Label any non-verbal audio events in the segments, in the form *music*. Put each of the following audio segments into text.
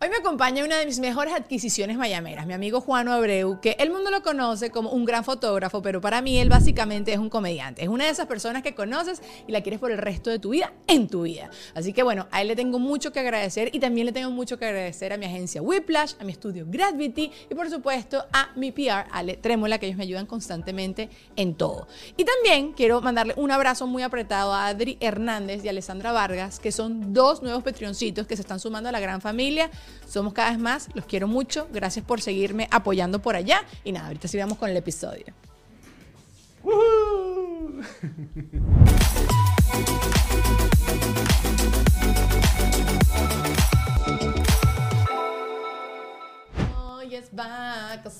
Hoy me acompaña una de mis mejores adquisiciones mayameras, mi amigo Juan Abreu, que el mundo lo conoce como un gran fotógrafo, pero para mí él básicamente es un comediante. Es una de esas personas que conoces y la quieres por el resto de tu vida en tu vida. Así que bueno, a él le tengo mucho que agradecer y también le tengo mucho que agradecer a mi agencia Whiplash, a mi estudio Gravity y por supuesto a mi PR, Ale Trémola, que ellos me ayudan constantemente en todo. Y también quiero mandarle un abrazo muy apretado a Adri Hernández y Alessandra Vargas, que son dos nuevos Patreoncitos que se están sumando a la gran familia. Somos cada vez más, los quiero mucho. Gracias por seguirme apoyando por allá. Y nada, ahorita sigamos con el episodio. Hoy es vacaciones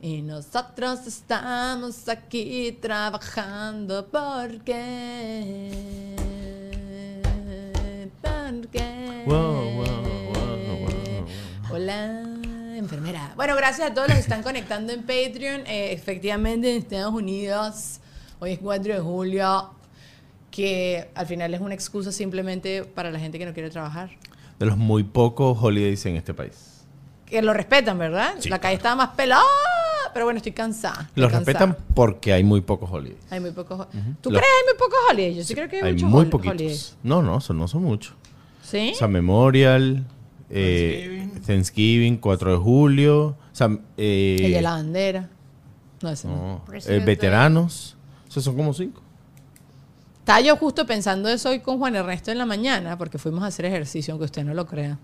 y nosotros estamos aquí trabajando porque... Porque... Hola, enfermera. Bueno, gracias a todos los que están conectando en Patreon. Eh, efectivamente, en Estados Unidos, hoy es 4 de julio, que al final es una excusa simplemente para la gente que no quiere trabajar. De los muy pocos holidays en este país. Que lo respetan, ¿verdad? Sí, la calle claro. estaba más pelada, pero bueno, estoy cansada. estoy Los cansada. respetan porque hay muy pocos holidays. Hay muy pocos. ¿Tú Los- crees que hay muy pocos holidays? Yo sí creo que hay, Hay muchos muy poquitos. holidays. No, no, son, no son muchos. ¿Sí? O sea, Memorial, eh, Thanksgiving, 4 de julio, o sea, eh, El de la bandera. No, ese no. no, eh, veteranos, o sea, son como cinco. Estaba yo justo pensando eso hoy con Juan Ernesto en la mañana, porque fuimos a hacer ejercicio, aunque usted no lo crea.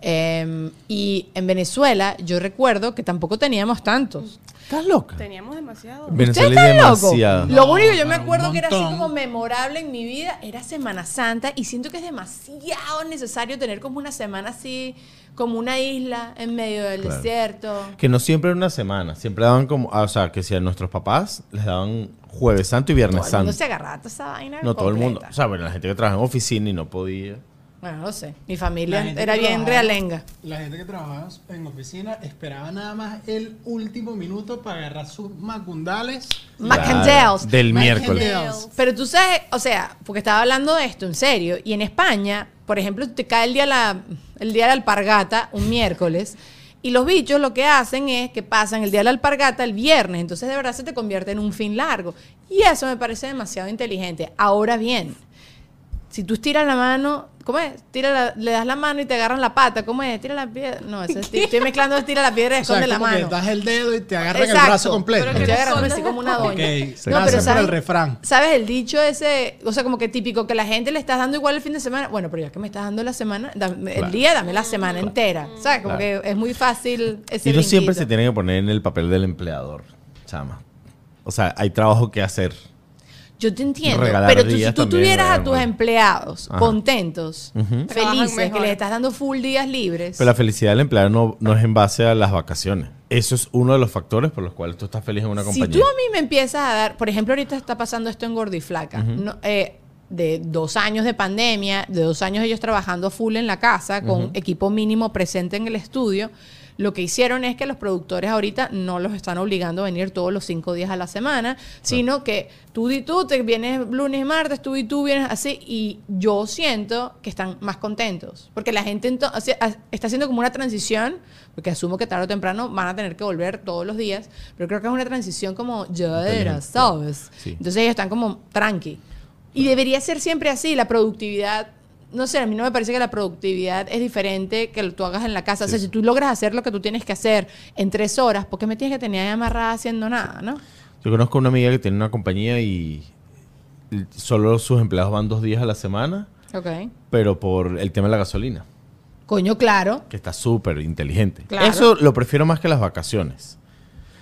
Eh, y en Venezuela, yo recuerdo que tampoco teníamos tantos. ¿Estás loca? Teníamos demasiado. Venezuela ¿Ustedes es están locos? demasiado. Lo único que yo me acuerdo que era así como memorable en mi vida era Semana Santa y siento que es demasiado necesario tener como una semana así, como una isla en medio del Claro. desierto. Que no siempre era una semana, siempre daban como, ah, o sea, que si a nuestros papás les daban jueves santo y viernes Todo el mundo santo. se agarraba toda esa vaina. No todo el mundo, o sea, bueno, la gente que trabaja en oficina y no podía. Bueno, no sé. Mi familia era bien realenga. La gente que trabajaba en oficina esperaba nada más el último minuto para agarrar sus macundales. Macandales. Del Macandales. miércoles. Pero tú sabes, o sea, porque estaba hablando de esto en serio, y en España, por ejemplo, te cae el día, de la, el día de la alpargata, un miércoles, y los bichos lo que hacen es que pasan el día de la alpargata el viernes, entonces de verdad se te convierte en un fin largo. Y eso me parece demasiado inteligente. Ahora bien, si tú estiras la mano, ¿cómo es? Tira la- le das la mano y te agarran la pata, ¿cómo es? Tira la piedra. No, eso es- estoy mezclando tira la piedra y *laughs* O sea, esconde la mano. das el dedo y te agarran Exacto. el brazo completo. Pero Estoy que no agarrándome escondas así como una doña. se No, pero por ¿sabes? el refrán. ¿Sabes el dicho ese? O sea, como que típico que la gente le estás dando igual el fin de semana. Bueno, pero ya que me estás dando la semana, dame- el Claro. día, dame la semana entera. ¿Sabes? Como Claro. que es muy fácil ese Y uno siempre se tiene que poner en el papel del empleador, chama. O sea, hay trabajo que hacer. Yo te entiendo, Regalar pero tú, si tú también, tuvieras a tus empleados Ajá. contentos, Ujú. Trabajan felices, que les estás dando full días libres. Pero la felicidad del empleado no, no es en base a las vacaciones. Eso es uno de los factores por los cuales tú estás feliz en una Si compañía. tú a mí me empiezas a dar, por ejemplo, ahorita está pasando esto en Gordiflaca, no, eh, de dos años de pandemia, de dos años ellos trabajando full en la casa, con equipo mínimo presente en el estudio, lo que hicieron es que los productores ahorita no los están obligando a venir todos los cinco días a la semana, sino que tú y tú te vienes lunes y martes, tú y tú vienes así, y yo siento que están más contentos, porque la gente está haciendo como una transición, porque asumo que tarde o temprano van a tener que volver todos los días, pero creo que es una transición como llevadera. ¿sabes? Sí. Entonces ellos están como tranqui. Y debería ser siempre así, la productividad. No sé, a mí no me parece que la productividad es diferente que lo tú hagas en la casa. O sea, si tú logras hacer lo que tú tienes que hacer en tres horas, ¿por qué me tienes que tener ahí amarrada haciendo nada, no? Yo conozco una amiga que tiene una compañía y solo sus empleados van dos días a la semana, Ok. pero por el tema de la gasolina, Coño, claro. que está súper inteligente. Claro. Eso lo prefiero más que las vacaciones.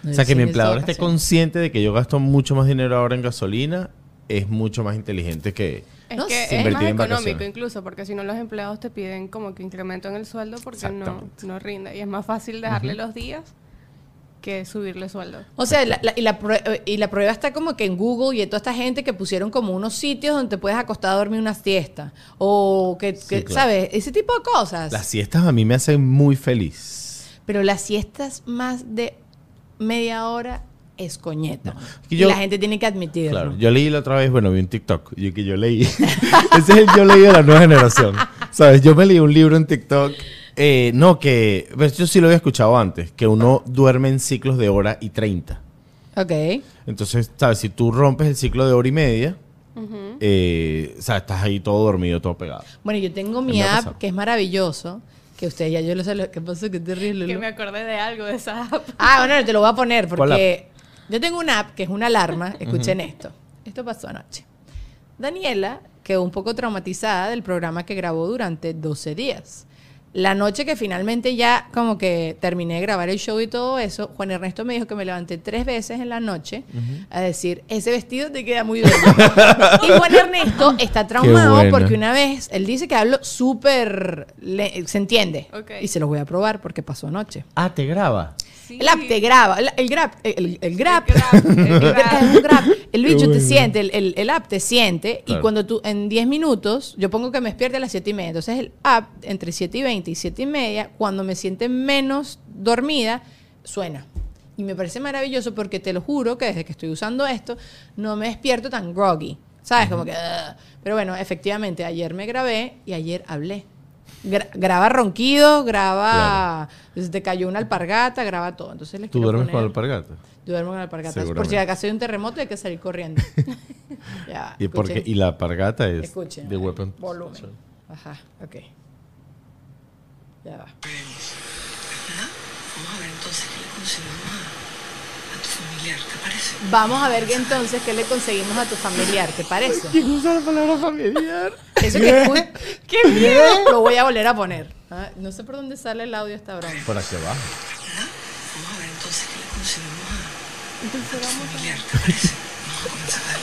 O sea, que mi empleador esté consciente de que yo gasto mucho más dinero ahora en gasolina es mucho más inteligente que... Es No que sé. es más económico vacaciones. incluso, porque si no los empleados te piden como que incremento en el sueldo porque no, no rinde. Y es más fácil dejarle los días que subirle sueldo. O sea, la- la- y, la y la prueba está como que en Google y en toda esta gente que pusieron como unos sitios donde te puedes acostar a dormir una siesta. O que, que, claro. ¿sabes? Ese tipo de cosas. Las siestas a mí me hacen muy feliz. Pero las siestas más de media hora es coñeta. que y yo- la gente tiene que admitirlo. Claro, yo leí la otra vez, bueno, vi un TikTok, yo que yo leí. *laughs* Ese es el yo leí de la nueva generación. ¿Sabes? Yo me leí un libro en TikTok. eh, no, que. pues, yo sí lo había escuchado antes, que uno duerme en ciclos de hora y 30. Ok. Entonces, ¿sabes? Si tú rompes el ciclo de hora y media, eh, o sea, estás ahí todo dormido, todo pegado. Bueno, yo tengo mi app pasado. que es maravilloso. Que usted ya yo lo sé. ¿Qué pasó? Qué terrible. Que Lulu? me acordé de algo de esa app. Ah, bueno, te lo voy a poner ¿Cuál porque yo tengo una app que es una alarma. Escuchen esto. Esto pasó anoche. Daniela quedó un poco traumatizada del programa que grabó durante 12 días. La noche que finalmente ya como que terminé de grabar el show y todo eso, Juan Ernesto me dijo que me levanté tres veces en la noche a decir, ese vestido te queda muy bello. *laughs* y Juan Ernesto está traumado porque una vez, él dice que hablo súper, se entiende. Ok. Y se los voy a probar porque pasó anoche. Ah, te graba. Sí. El app te graba, el, el grab, el, el grab, El grab, el grab. El *laughs* bicho te siente, el, el- el app te siente, y cuando tú, en 10 minutos, yo pongo que me despierte a las 7 y media, entonces el app, entre 7 y 20 y 7 y media, cuando me siente menos dormida, suena. Y me parece maravilloso porque te lo juro que desde que estoy usando esto, no me despierto tan groggy, ¿sabes? Como que... "Ugh". Pero bueno, efectivamente, ayer me grabé y ayer hablé. Gra- graba ronquido, graba... Si te cayó una alpargata, graba todo. Entonces les ¿Tú duermes con poner- alpargata? yo duermo con alpargatas. Por si acaso hay un terremoto hay que salir corriendo. *laughs* ya, ¿Y, por qué? escuchen. y la alpargata es Escuchen. de weapon. Volumen. Ajá, ok. Ya va. ¿Verdad? Vamos a ver entonces qué le conseguimos a, a tu familiar, ¿te parece? Vamos a ver que entonces qué le conseguimos a tu familiar, ¿te parece? ¿Quién usa la palabra familiar? Eso que escu- *laughs* ¡Qué miedo! Lo voy a volver a poner. Ah, no sé por dónde sale el audio esta broma. Por aquí abajo. ¿Verdad? Vamos a ver entonces qué le conseguimos a, a tu familiar, ¿te parece? Vamos a comenzar.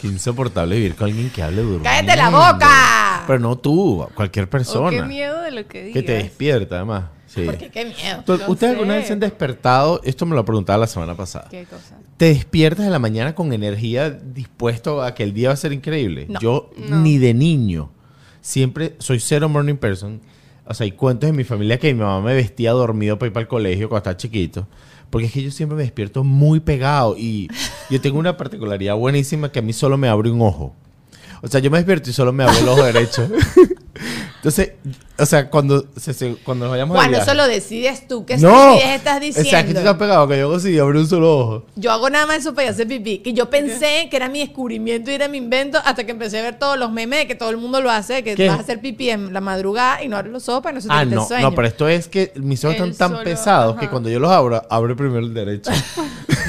Qué insoportable vivir con alguien que hable durmiendo. ¡Cállate la boca! Pero no tú, cualquier O qué persona. miedo de lo que digas. que te despierta, además. Sí. Porque qué miedo. ¿Ustedes alguna vez se han despertado? Esto me lo preguntaba la semana pasada. ¿Qué cosa? ¿Te despiertas en la mañana con energía dispuesto a que el día va a ser increíble? No. Yo No. ni de niño. siempre soy cero morning person. O sea, hay cuentos en mi familia que mi mamá me vestía dormido para ir para el colegio cuando estaba chiquito. Porque es que yo siempre me despierto muy pegado y yo tengo una particularidad buenísima que a mí solo me abre un ojo. O sea, yo me despierto y solo me abre el ojo derecho. *laughs* Entonces, o sea, cuando, se- se- cuando nos vayamos de Juan, viaje- eso lo decides tú. ¿Qué no, estupidez estás diciendo? O sea, que tú estás pegado, que yo hago así, abro un solo ojo. Yo hago nada más eso para ir a hacer pipí. Que yo pensé que era mi descubrimiento y era mi invento hasta que empecé a ver todos los memes de que todo el mundo lo hace, que ¿Qué? vas a hacer pipí en la madrugada y no abres los ojos para no se te Ah, no, sueño. no, pero esto es que mis ojos están tan solo- pesados que cuando yo los abro, abre primero el derecho. *laughs*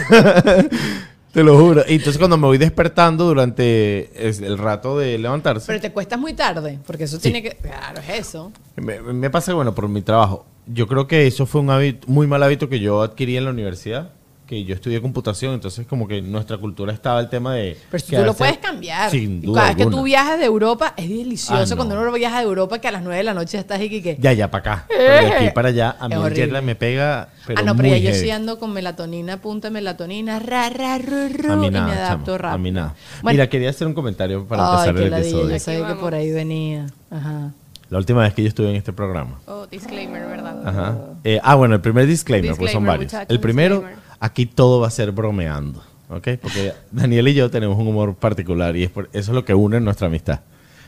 *laughs* Te lo juro. Y entonces cuando me voy despertando durante el rato de levantarse, Pero te cuestas muy tarde, porque eso tiene que... Claro, es eso. me, me pasa, bueno, por mi trabajo. Yo creo que eso fue un hábito, muy mal hábito que yo adquirí en la universidad, que yo estudié computación, entonces como que nuestra cultura estaba el tema de... Pero si tú lo puedes cambiar. Sin Y duda Cada vez que tú viajas de Europa, es delicioso Ah, no. cuando uno viaja de Europa que a las 9 de la noche estás y que... Ya, ya, para acá. Pero de aquí para allá, a mí el me pega, pero ah, no, pero ya yo sí ando con melatonina, punta de melatonina, ra, ra, ru, ru, A mí y nada, me adapto chamo, rápido. A mí nada. Bueno, Mira, quería hacer un comentario para ay, empezar el ladilla, episodio. yo sabía que por ahí venía. Ajá. La última vez que yo estuve en este programa. Oh, disclaimer, ¿verdad? Ajá. Eh, ah, bueno, el primer disclaimer, pues son Disclaimer, varios. el primero, disclaimer. Aquí todo va a ser bromeando, ¿ok? Porque Daniel y yo tenemos un humor particular y es por- eso es lo que une nuestra amistad.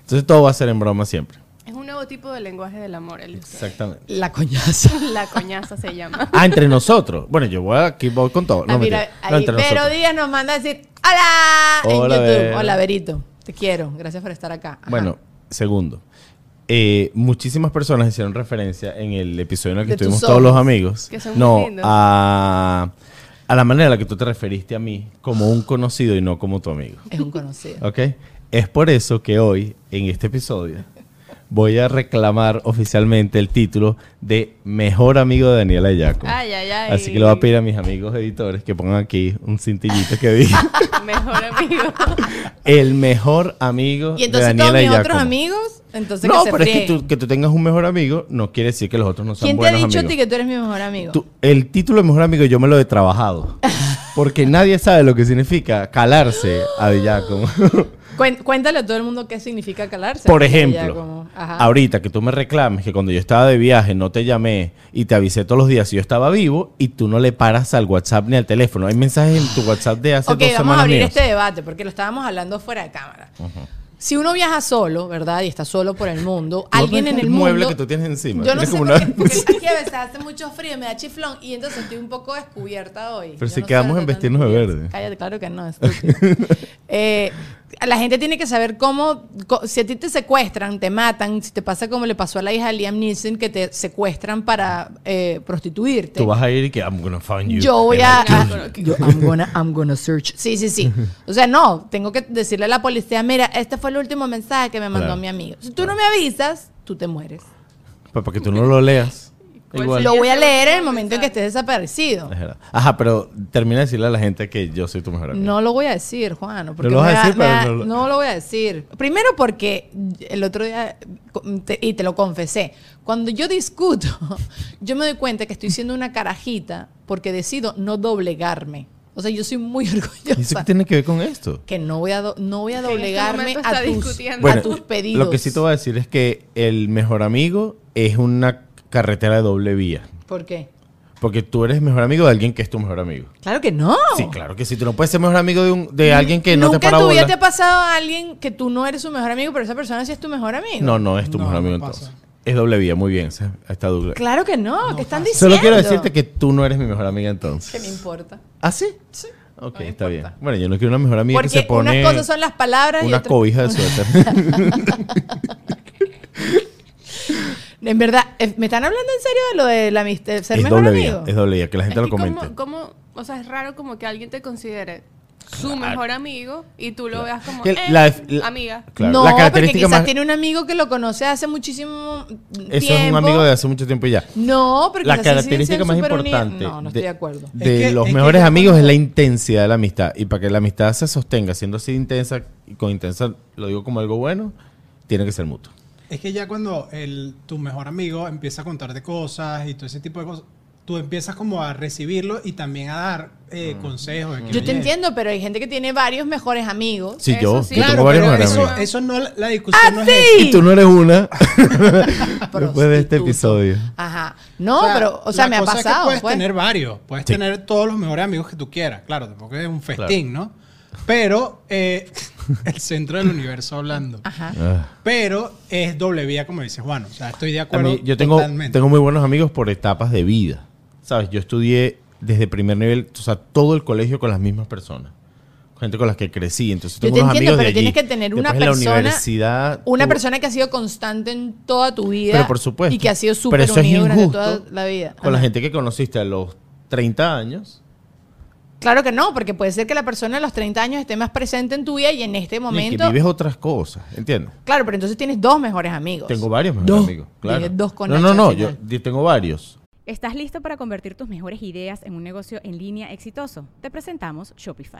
Entonces todo va a ser en broma siempre. Es un nuevo tipo de lenguaje del amor, el. Exactamente. La coñaza. *laughs* La coñaza se llama. Ah, entre nosotros. Bueno, yo voy aquí voy con todo. No, Ah, mira. No, entre nosotros. Díaz nos manda a decir ¡Hola! Hola, en YouTube. Hola, Verito. Te quiero. Gracias por estar acá. Ajá. Bueno, segundo. Eh, muchísimas personas hicieron referencia en el episodio en el que De estuvimos todos los amigos. Que son no, muy lindos. a, a la manera en la que tú te referiste a mí como un conocido y no como tu amigo. Es un conocido. ¿Ok? Es por eso que hoy, en este episodio, voy a reclamar oficialmente el título de Mejor Amigo de Daniela Yaco. Ay, ay, ay. Así que le voy a pedir a mis amigos editores que pongan aquí un cintillito que diga *laughs* Mejor amigo. el mejor amigo Y entonces de todos Daniela mis otros amigos, entonces No, que se pero es que tú, que tú tengas un mejor amigo no quiere decir que los otros no sean ¿Quién te ha buenos dicho a amigos. ti que tú eres mi mejor amigo? Tú- el título de mejor amigo yo me lo he trabajado. Porque nadie sabe lo que significa calarse a. Cuen- *laughs* Cuéntale a todo el mundo qué significa calarse. Por porque ejemplo, como- ahorita que tú me reclames que cuando yo estaba de viaje no te llamé y te avisé todos los días si yo estaba vivo y tú no le paras al WhatsApp ni al teléfono. Hay mensajes en tu WhatsApp de hace Ok, dos vamos semanas a abrir míos. este debate porque lo estábamos hablando fuera de cámara. Si uno viaja solo, ¿verdad? Y está solo por el mundo, ¿Tú alguien en el mueble mundo... que tú tienes encima. Yo no sé como por una- porque aquí a veces hace mucho frío y me da chiflón y entonces estoy un poco descubierta hoy. Pero Yo si no quedamos en vestirnos de verde. Cállate, claro que no. *laughs* Eh, la gente tiene que saber cómo, si a ti te secuestran, te matan, si te pasa como le pasó a la hija de Liam Neeson, que te secuestran para eh, prostituirte. Tú vas a ir y que I'm gonna find you. Yo voy a, I kill a- you. yo, I'm gonna, I'm gonna search. Sí, sí, sí. O sea, no, tengo que decirle a la policía, mira, este fue el último mensaje que me mandó Claro. mi amigo. Si tú no me avisas, tú te mueres. Pues para que tú no lo leas. ¿Cuál Igual. sería Lo voy a leer en el momento en que estés desaparecido. Es verdad. Ajá, pero termina de decirle a la gente que yo soy tu mejor amigo. No lo voy a decir, Juan. Porque lo vas me a da- decir, me pero da- no lo- no lo voy a decir. Primero porque el otro día, te- y te lo confesé, cuando yo discuto, *laughs* yo me doy cuenta que estoy siendo una carajita porque decido no doblegarme. O sea, yo soy muy *laughs* ¿Y eso orgullosa. qué tiene que ver con esto? que no voy a, do- no voy a este doblegarme a tus, a tus pedidos. Lo que sí te voy a decir es que el mejor amigo es una carretera de doble vía. ¿Por qué? Porque tú eres mejor amigo de alguien que es tu mejor amigo. Claro que no. Sí, claro que sí. Tú no puedes ser mejor amigo de, un, de alguien que no Nunca te para tu vida bola. te ha pasado a alguien que tú no eres su mejor amigo, pero esa persona sí es tu mejor amigo. No, no es tu No, mejor amigo no entonces. Es doble vía, muy bien. se- Está doble. Claro que no, ¿qué están diciendo? Solo quiero decirte que tú no eres mi mejor amiga entonces. ¿Qué me importa? ¿Ah, sí? Sí. Ok, me está bien. importa. Bueno, yo no quiero una mejor amiga Porque que se pone unas cosas son las palabras y una otras... cobija de *laughs* suéter. *laughs* En verdad, eh, ¿me están hablando en serio de lo de la amistad, ser es mejor doble amigo? vía, es doble vía. Que la gente Es lo que comente. como, como- o sea, es raro como que alguien te considere su mejor amigo y tú lo veas como eh, la- la- amiga. Claro, no, la porque característica quizás más- tiene un amigo que lo conoce hace muchísimo tiempo. Eso es un amigo de hace mucho tiempo y ya. No, porque La característica más importante No, no estoy de acuerdo. de Es que- los que mejores amigos es la intensidad de la amistad. Y para que la amistad se sostenga siendo así intensa, y con intensa lo digo como algo bueno, tiene que ser mutuo. Es que ya cuando el, tu mejor amigo empieza a contarte cosas y todo ese tipo de cosas, tú empiezas como a recibirlo y también a dar eh, consejos. de que, Yo te entiendo, pero hay gente que tiene varios mejores amigos. Sí, Eso yo, sí. yo Claro, tengo varios mejores eso, amigos. eso no, la discusión no es ¡Ah, sí! Y tú no eres una *laughs* después de este episodio. Ajá. No, pero, o sea, me ha cosa es que pasado. puedes pues. tener varios, puedes Sí. tener todos los mejores amigos que tú quieras. Claro, tampoco es un festín, ¿no? Pero eh, *laughs* el centro del universo hablando. Ajá. Ah. Pero es doble vía, como dice Juan. O sea, estoy de A acuerdo. mí, yo tengo, totalmente. tengo muy buenos amigos por etapas de vida. ¿Sabes? Yo estudié desde primer nivel, o sea, todo el colegio con las mismas personas. Gente con las que crecí. Entonces Yo tengo te unos entiendo, amigos de pero tienes que tener una en la persona- universidad. Una persona que ha sido constante en toda tu vida. Pero por supuesto. Y que ha sido súper unido durante toda la vida. Con la gente que conociste a los 30 años. Claro que no, porque puede ser que la persona a los 30 años esté más presente en tu vida y en este y que momento. vives otras cosas, ¿entiendes? Claro, pero entonces tienes dos mejores amigos. Tengo varios mejores Dos. amigos. Claro. Dije dos con no, no, no, yo tengo varios. ¿Estás listo para convertir tus mejores ideas en un negocio en línea exitoso? Te presentamos Shopify.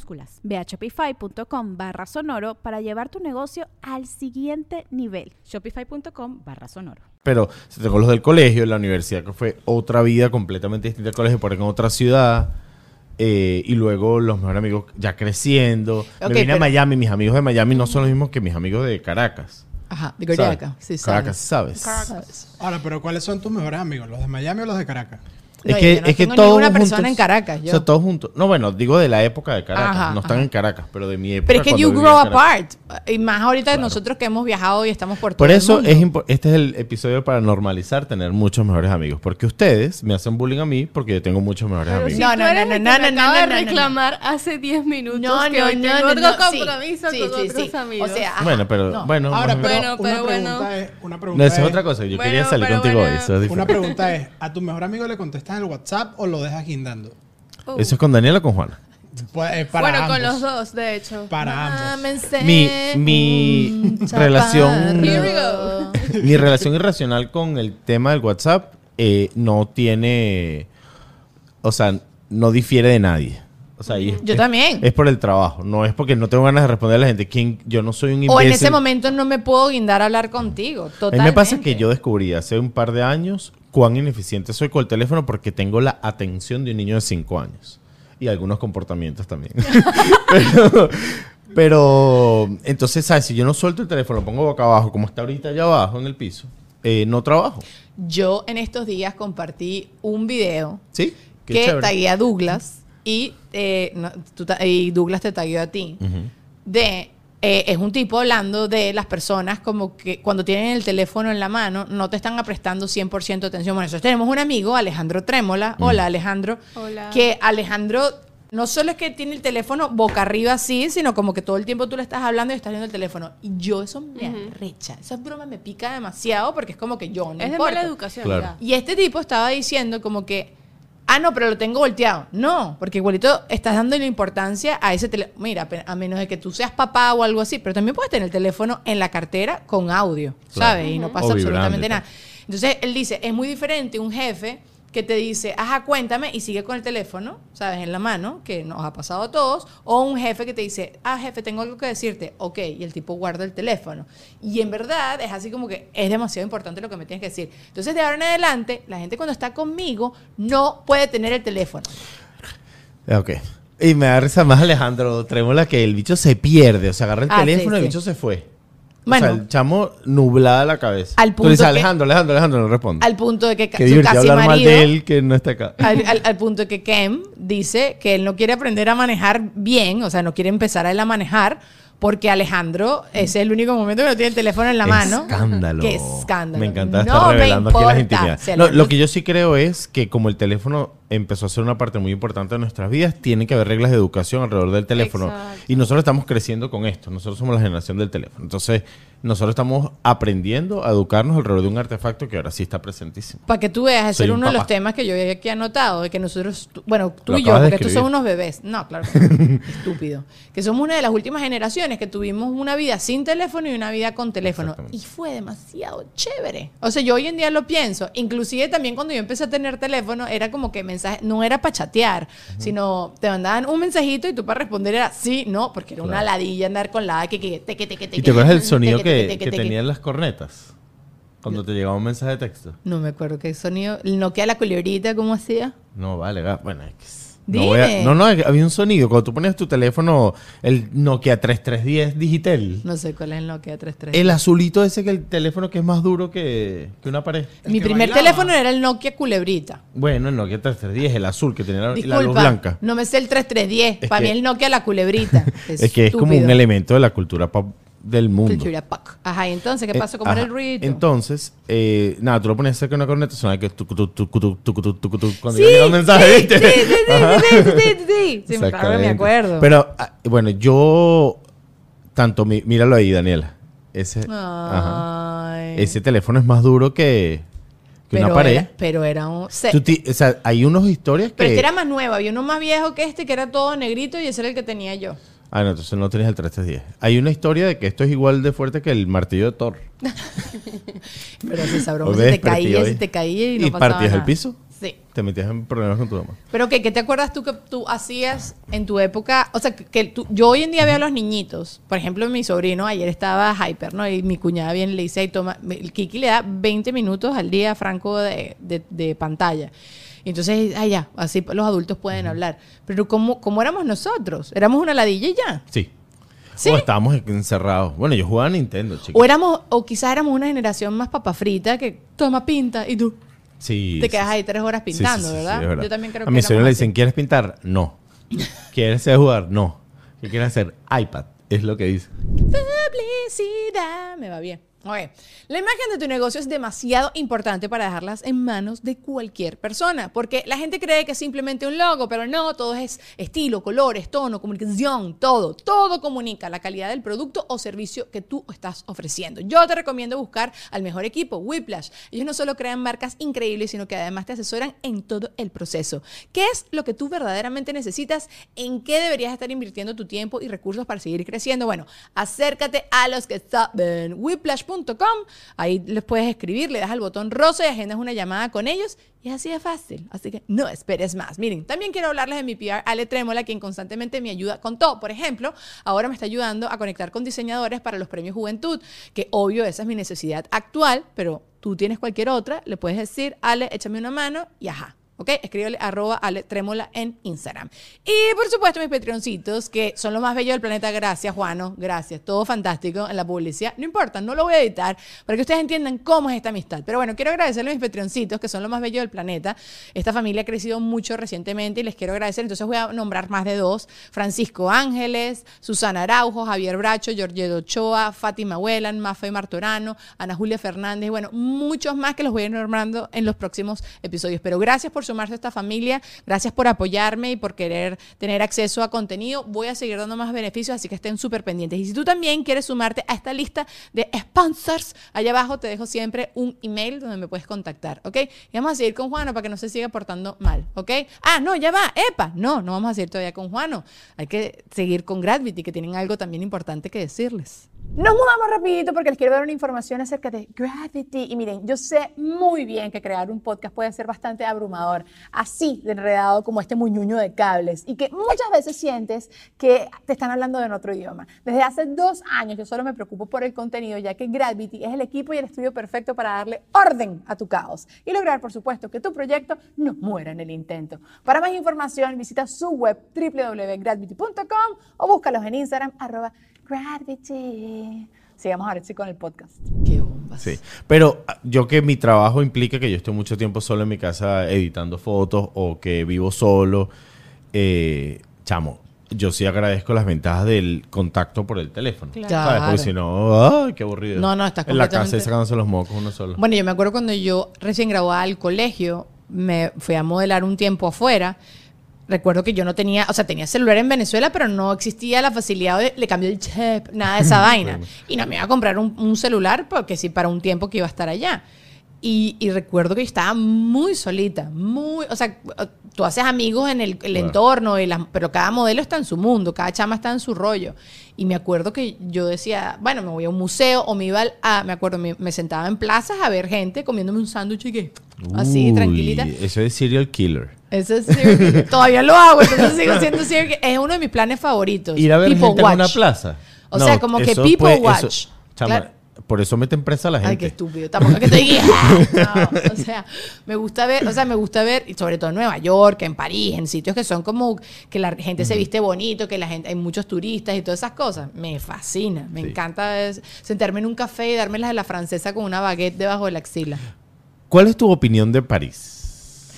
Ve a shopify.com barra sonoro para llevar tu negocio al siguiente nivel. Shopify.com barra sonoro. Pero se tengo los del colegio, la universidad, que fue otra vida completamente distinta al colegio, por en otra ciudad. eh, y luego los mejores amigos ya creciendo. Ok, Me vine a Miami, mis amigos de Miami no son los mismos que mis amigos de Caracas. Ajá, de. Caracas. Sí, Caracas, sabes. ¿sabes? Sabes. Ahora, pero ¿cuáles son tus mejores amigos? ¿Los de Miami o los de Caracas? Es yo que, no es que tengo todos ninguna persona juntos- en Caracas, O yo. sea, todos juntos. No, bueno, digo de la época de Caracas. Ajá, no están ajá. en Caracas, pero de mi época. Pero es que you grow apart. Y más ahorita Claro. nosotros que hemos viajado y estamos por todo Por el eso mundo. es impo- este es el episodio para normalizar tener muchos mejores amigos. Porque ustedes me hacen bullying a mí porque yo tengo muchos mejores Pero amigos. si No, tú no, eres no, el no, no, me no, no, de no, no. reclamar hace 10 minutos No, que no, hoy no, tengo no, compromiso Sí, con sí, otros sí. amigos. O sea, ajá, Bueno, pero no. bueno, Ahora, o pero pero una bueno. pregunta es... Una No, pregunta esa es es- otra cosa. Yo quería salir contigo hoy. Eso es Una pregunta es, ¿a tu mejor amigo le contestas el WhatsApp o lo dejas guindando? Uh. Eso es con Daniela o con Juana. Pues, eh, para bueno, con los dos, de hecho. Para ambos. Mi, mi relación. Here we go. *laughs* Mi relación irracional con el tema del WhatsApp eh, no tiene. O sea, no difiere de nadie. O sea, es- Yo también. Es por el trabajo. No es porque no tengo ganas de responder a la gente. ¿Quién- yo no soy un imbécil. O en ese momento no me puedo guindar a hablar contigo. A mí Totalmente. me pasa que yo descubrí hace un par de años cuán ineficiente soy con el teléfono porque tengo la atención de un niño de 5 años. Y algunos comportamientos también. *laughs* pero, pero, entonces, ¿sabes? Si yo no suelto el teléfono, lo pongo boca abajo, como está ahorita allá abajo en el piso, eh, no trabajo. Yo en estos días compartí un video ¿Sí? Qué que chévere. tagué a Douglas y, eh, no, tú ta- y Douglas te tagueó a ti. Ujú. De, eh, es un tipo hablando de las personas como que cuando tienen el teléfono en la mano no te están prestando 100% atención. Bueno, nosotros tenemos un amigo, Alejandro Trémola. Hola, Alejandro. Hola. Que Alejandro no solo es que tiene el teléfono boca arriba así, sino como que todo el tiempo tú le estás hablando y estás viendo el teléfono. Y yo eso me arrecha. Esa broma me pica demasiado porque es como que yo no es de mala educación. Claro. Y este tipo estaba diciendo como que, ah, no, pero lo tengo volteado. No, porque igualito estás dando la importancia a ese teléfono. Mira, a menos de que tú seas papá o algo así, pero también puedes tener el teléfono en la cartera con audio, Claro. ¿sabes? Y no pasa absolutamente nada. Entonces, él dice, es muy diferente un jefe que te dice, ajá, cuéntame, y sigue con el teléfono, ¿sabes? En la mano, que nos ha pasado a todos, o un jefe que te dice, ah, jefe, tengo algo que decirte, ok, y el tipo guarda el teléfono. Y en verdad es así como que es demasiado importante lo que me tienes que decir. Entonces, de ahora en adelante, la gente cuando está conmigo no puede tener el teléfono. Ok. Y me da risa más Alejandro Trémola que el bicho se pierde. O sea, agarra el Ah, sí, teléfono y el sí. bicho se fue. Bueno. o sea, el chamo nublada la cabeza. Al Tú punto dices, que- Alejandro, Alejandro, Alejandro, no responde. Al punto de que Qué su casi hablar mal marido... de él que no está acá. al, al- al punto de que Kem dice que él no quiere aprender a manejar bien, o sea, no quiere empezar a él a manejar Porque Alejandro, ese es el único momento que no tiene el teléfono en la mano. Escándalo. Qué escándalo. Me encanta No estar me revelando aquí las intimidades. No, lo que yo sí creo es que como el teléfono empezó a ser una parte muy importante de nuestras vidas, tiene que haber reglas de educación alrededor del teléfono. Exacto. Y nosotros estamos creciendo con esto. Nosotros somos la generación del teléfono. Entonces, nosotros estamos aprendiendo a educarnos alrededor de un artefacto que ahora sí está presentísimo. Para que tú veas, ese era un uno de los temas que yo había aquí anotado, de que nosotros, tú- bueno, tú Lo y yo, porque estos son escribir. unos bebés. No, claro, que *laughs* estúpido. Que somos una de las últimas generaciones que tuvimos una vida sin teléfono y una vida con teléfono. Y fue demasiado chévere. O sea, yo hoy en día lo pienso. Inclusive también cuando yo empecé a tener teléfono, era como que mensaje, no era para chatear, sino te mandaban un mensajito y tú para responder era sí, no, porque era una ladilla andar con la que, que, teque, teque, ¿Y teque, te acuerdas del teque, sonido teque, que, que tenían las cornetas? Cuando te llegaba un mensaje de texto. No me acuerdo qué sonido. El Nokia la culebrita, ¿cómo hacía? No, vale, bueno, es que es-. No, voy a- no, es había un sonido. Cuando tú ponías tu teléfono, el Nokia 3310 Digital, No sé cuál es el Nokia 33. el azulito ese que el teléfono que es más duro que, que una pared. El Mi primer bailaba. teléfono era el Nokia Culebrita. Bueno, el Nokia 3310, el azul que tenía la, la luz blanca. no me sé el 3310. Es Para que- mí el Nokia la Culebrita. *laughs* Es que es como un elemento de la cultura pop del mundo. Cultura pop. Ajá, y entonces, ¿qué Eh, pasó? ¿Cómo era ajá. el ruido? Entonces, eh, nada, tú lo ponías cerca de una corneta, sonaba que tucu, tucu, tucu, tucu, tucu, tucu, tucu, cuando Sí, un mensaje, sí, ¿viste? sí, sí, sí, sí, sí, sí, sí, claro me acuerdo. Pero, ah, bueno, yo, tanto, mi- míralo ahí, Daniela. Ese, ajá. Ese teléfono es más duro que, que una pared. Era, pero era un... se- o sea, hay unas historias que... pero este era más nuevo. Había uno más viejo que este, que era todo negrito, y ese era el que tenía yo. Ah, no, entonces no tenías el 3310. Hay una historia de que esto es igual de fuerte que el martillo de Thor. *laughs* Pero si esa broma me te desperté caía, hoy. se te caía y no pasaba partías el piso. Sí. Te metías en problemas con tu mamá. Pero ¿qué, ¿qué te acuerdas tú que tú hacías en tu época? O sea, que, que tú- yo hoy en día veo a los niñitos. Por ejemplo, mi sobrino ayer estaba hyper, ¿no? Y mi cuñada bien le dice, "Ay, toma, el Kiki le da 20 minutos al día Franco de, de- de pantalla. Y entonces, ah, ya, así los adultos pueden hablar. Pero ¿cómo, ¿cómo éramos nosotros? ¿Éramos una ladilla y ya? Sí. ¿Sí? O estábamos encerrados. Bueno, yo jugaba a Nintendo, chicos. O éramos, o quizás éramos una generación más papa frita que toma pinta y tú Sí. te quedas sí. ahí tres horas pintando, sí, ¿verdad? es Yo también creo a que mi sobrino éramos le así. dicen, ¿quieres pintar? No. *laughs* ¿Quieres jugar? No. ¿Qué quieres hacer? iPad. Es lo que dice. Publicidad. Me va bien. La imagen de tu negocio es demasiado importante para dejarlas en manos de cualquier persona, porque la gente cree que es simplemente un logo, pero no, todo es estilo, colores, tono, comunicación, todo, todo comunica la calidad del producto o servicio que tú estás ofreciendo. Yo te recomiendo buscar al mejor equipo, Whiplash. Ellos no solo crean marcas increíbles, sino que además te asesoran en todo el proceso. ¿Qué es lo que tú verdaderamente necesitas? ¿En qué deberías estar invirtiendo tu tiempo y recursos para seguir creciendo? Bueno, acércate a los que saben. Ahí les puedes escribir, le das al botón rosa y agendas una llamada con ellos. Y así de fácil. Así que no esperes más. Miren, también quiero hablarles de mi PR, Ale Trémola, quien constantemente me ayuda con todo. Por ejemplo, ahora me está ayudando a conectar con diseñadores para los premios Juventud, que obvio esa es mi necesidad actual, pero tú tienes cualquier otra, le puedes decir, Ale, échame una mano y ajá. ¿Ok? Escríbele arroba Ale Trémola en Instagram. Y por supuesto mis Patreoncitos, que son lo más bello del planeta. Gracias, Juano. Gracias. Todo fantástico en la publicidad. No importa, no lo voy a editar para que ustedes entiendan cómo es esta amistad. Pero bueno, quiero agradecerle a mis Patreoncitos, que son lo más bello del planeta. Esta familia ha crecido mucho recientemente y les quiero agradecer. Entonces voy a nombrar más de dos. Francisco Ángeles, Susana Araujo, Javier Bracho, Georgette Ochoa, Fátima Huelan, Mafe Martorano, Ana Julia Fernández. Bueno, muchos más que los voy a ir nombrando en los próximos episodios. Pero gracias por sumarse a esta familia. Gracias por apoyarme y por querer tener acceso a contenido. Voy a seguir dando más beneficios, así que estén súper pendientes. Y si tú también quieres sumarte a esta lista de sponsors, allá abajo te dejo siempre un email donde me puedes contactar, ¿ok? Y vamos a seguir con Juano para que no se siga portando mal, ¿ok? Ah, no, ya va, epa, no, no vamos a seguir todavía con Juano. Hay que seguir con Gravity, que tienen algo también importante que decirles. Nos mudamos rapidito porque les quiero dar una información acerca de Gravity. Y miren, yo sé muy bien que crear un podcast puede ser bastante abrumador, así de enredado como este muñuño de cables, y que muchas veces sientes que te están hablando en otro idioma. Desde hace dos años yo solo me preocupo por el contenido, ya que Gravity es el equipo y el estudio perfecto para darle orden a tu caos y lograr, por supuesto, que tu proyecto no muera en el intento. Para más información, visita su web www.gravity.com o búscalos en Instagram, arroba Gravity. Sigamos ahora sí con el podcast. Qué bombas. Sí. Pero ah, yo que mi trabajo implica que yo estoy mucho tiempo solo en mi casa editando fotos o que vivo solo, eh, chamo, yo sí agradezco las ventajas del contacto por el teléfono. Claro. ¿Sabes? Porque si no, ¡ay, qué aburrido! No, no, estás En la casa y sacándose los mocos uno solo. Bueno, yo me acuerdo cuando yo recién graduada al colegio, me fui a modelar un tiempo afuera. Recuerdo que yo no tenía, o sea, tenía celular en Venezuela, pero no existía la facilidad de le cambió el chip, nada de esa *laughs* vaina. Y no me iba a comprar un, un celular porque sí, para un tiempo que iba a estar allá. Y, y recuerdo que yo estaba muy solita, muy, o sea, tú haces amigos en el, el Claro. entorno, y las- pero cada modelo está en su mundo, cada chama está en su rollo. Y me acuerdo que yo decía, bueno, me voy a un museo o me iba a, me acuerdo, me, me sentaba en plazas a ver gente comiéndome un sándwich y que, así, tranquilita. Eso es serial killer. Eso es serial- *laughs* todavía lo hago, entonces sigo siendo serial killer. Es uno de mis planes favoritos. Ir a ver People gente en una plaza. O sea, como que people puede- watch. eso- chama, Claro. Por eso meten presa a la gente. Ay, qué estúpido. Tampoco que estoy guía. *laughs* No, o sea, me gusta ver, o sea, me gusta ver, y sobre todo en Nueva York, en París, en sitios que son como que la gente se viste bonito, que la gente, hay muchos turistas y todas esas cosas. Me fascina. Me Sí. encanta es- sentarme en un café y dármelas de la francesa con una baguette debajo de la axila. ¿Cuál es tu opinión de París?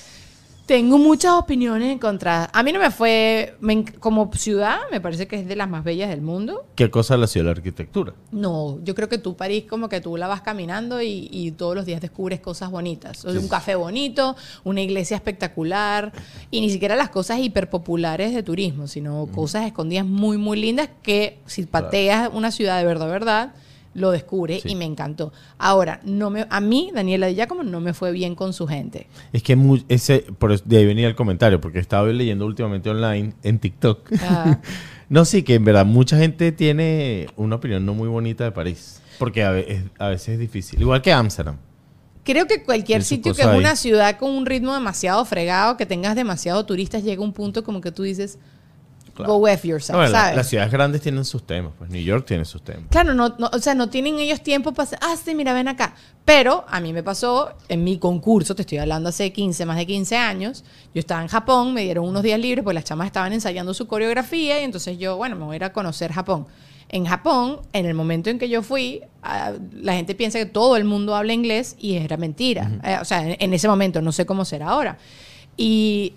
Tengo muchas opiniones encontradas. A mí no me fue, me como ciudad, me parece que es de las más bellas del mundo. ¿Qué cosa la ciudad de la arquitectura? No, yo creo que tú París como que tú la vas caminando y, y todos los días descubres cosas bonitas. O sea, un café bonito, una iglesia espectacular y ni siquiera las cosas hiperpopulares de turismo, sino cosas escondidas muy, muy lindas que si pateas una ciudad de verdad, verdad, lo descubres Sí. y me encantó. Ahora, no me, a mí, Daniela Di Giacomo, no me fue bien con su gente. Es que ese, por de ahí venía el comentario, porque estaba leyendo últimamente online en TikTok. Ah. *laughs* no, sí, que en verdad mucha gente tiene una opinión no muy bonita de París. Porque a, ve- es- a veces es difícil. Igual que Ámsterdam. Creo que cualquier sitio que es ahí. una ciudad con un ritmo demasiado fregado, que tengas demasiado turistas, llega un punto como que tú dices, Claro. go F yourself, No, la- ¿sabes? las ciudades grandes tienen sus temas. Pues New York tiene sus temas. Claro, no, no, o sea, no tienen ellos tiempo para hacer, ah, sí, mira, ven acá. Pero a mí me pasó en mi concurso, te estoy hablando hace 15, más de 15 años, yo estaba en Japón, me dieron unos días libres, pues las chamas estaban ensayando su coreografía y entonces yo, bueno, me voy a ir a conocer Japón. En Japón, en el momento en que yo fui, ah, la gente piensa que todo el mundo habla inglés y era mentira. Eh, o sea, en, en ese momento, no sé cómo será ahora. Y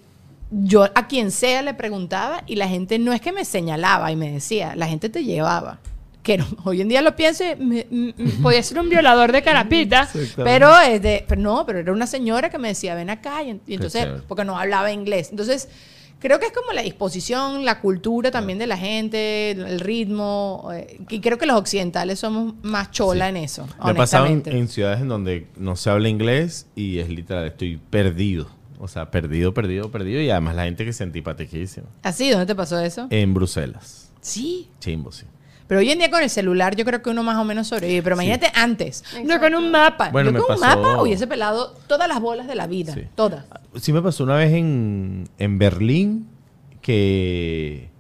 yo a quien sea le preguntaba y la gente no es que me señalaba y me decía, la gente te llevaba. Que no- *laughs* hoy en día lo pienso, y me- podía ser un violador de carapita, pero, es de- pero no, pero era una señora que me decía, ven acá, y, en- y entonces, porque no hablaba inglés. Entonces, creo que es como la disposición, la cultura también de la gente, el ritmo, eh, y creo que los occidentales somos más chola Sí. en eso, Me ha pasado en, honestamente. en ciudades en donde no se habla inglés y es literal, estoy perdido. O sea, perdido, perdido, perdido. Y además la gente que se antipatiquísima. ¿Así? ¿Dónde te pasó eso? En Bruselas. Sí. Chimbo, sí. Pero hoy en día con el celular yo creo que uno más o menos sobrevive. Pero imagínate antes. No con un mapa. Bueno, yo me con un mapa hubiese pelado todas las bolas de la vida. Sí. Todas. Sí me pasó una vez en, en Berlín que...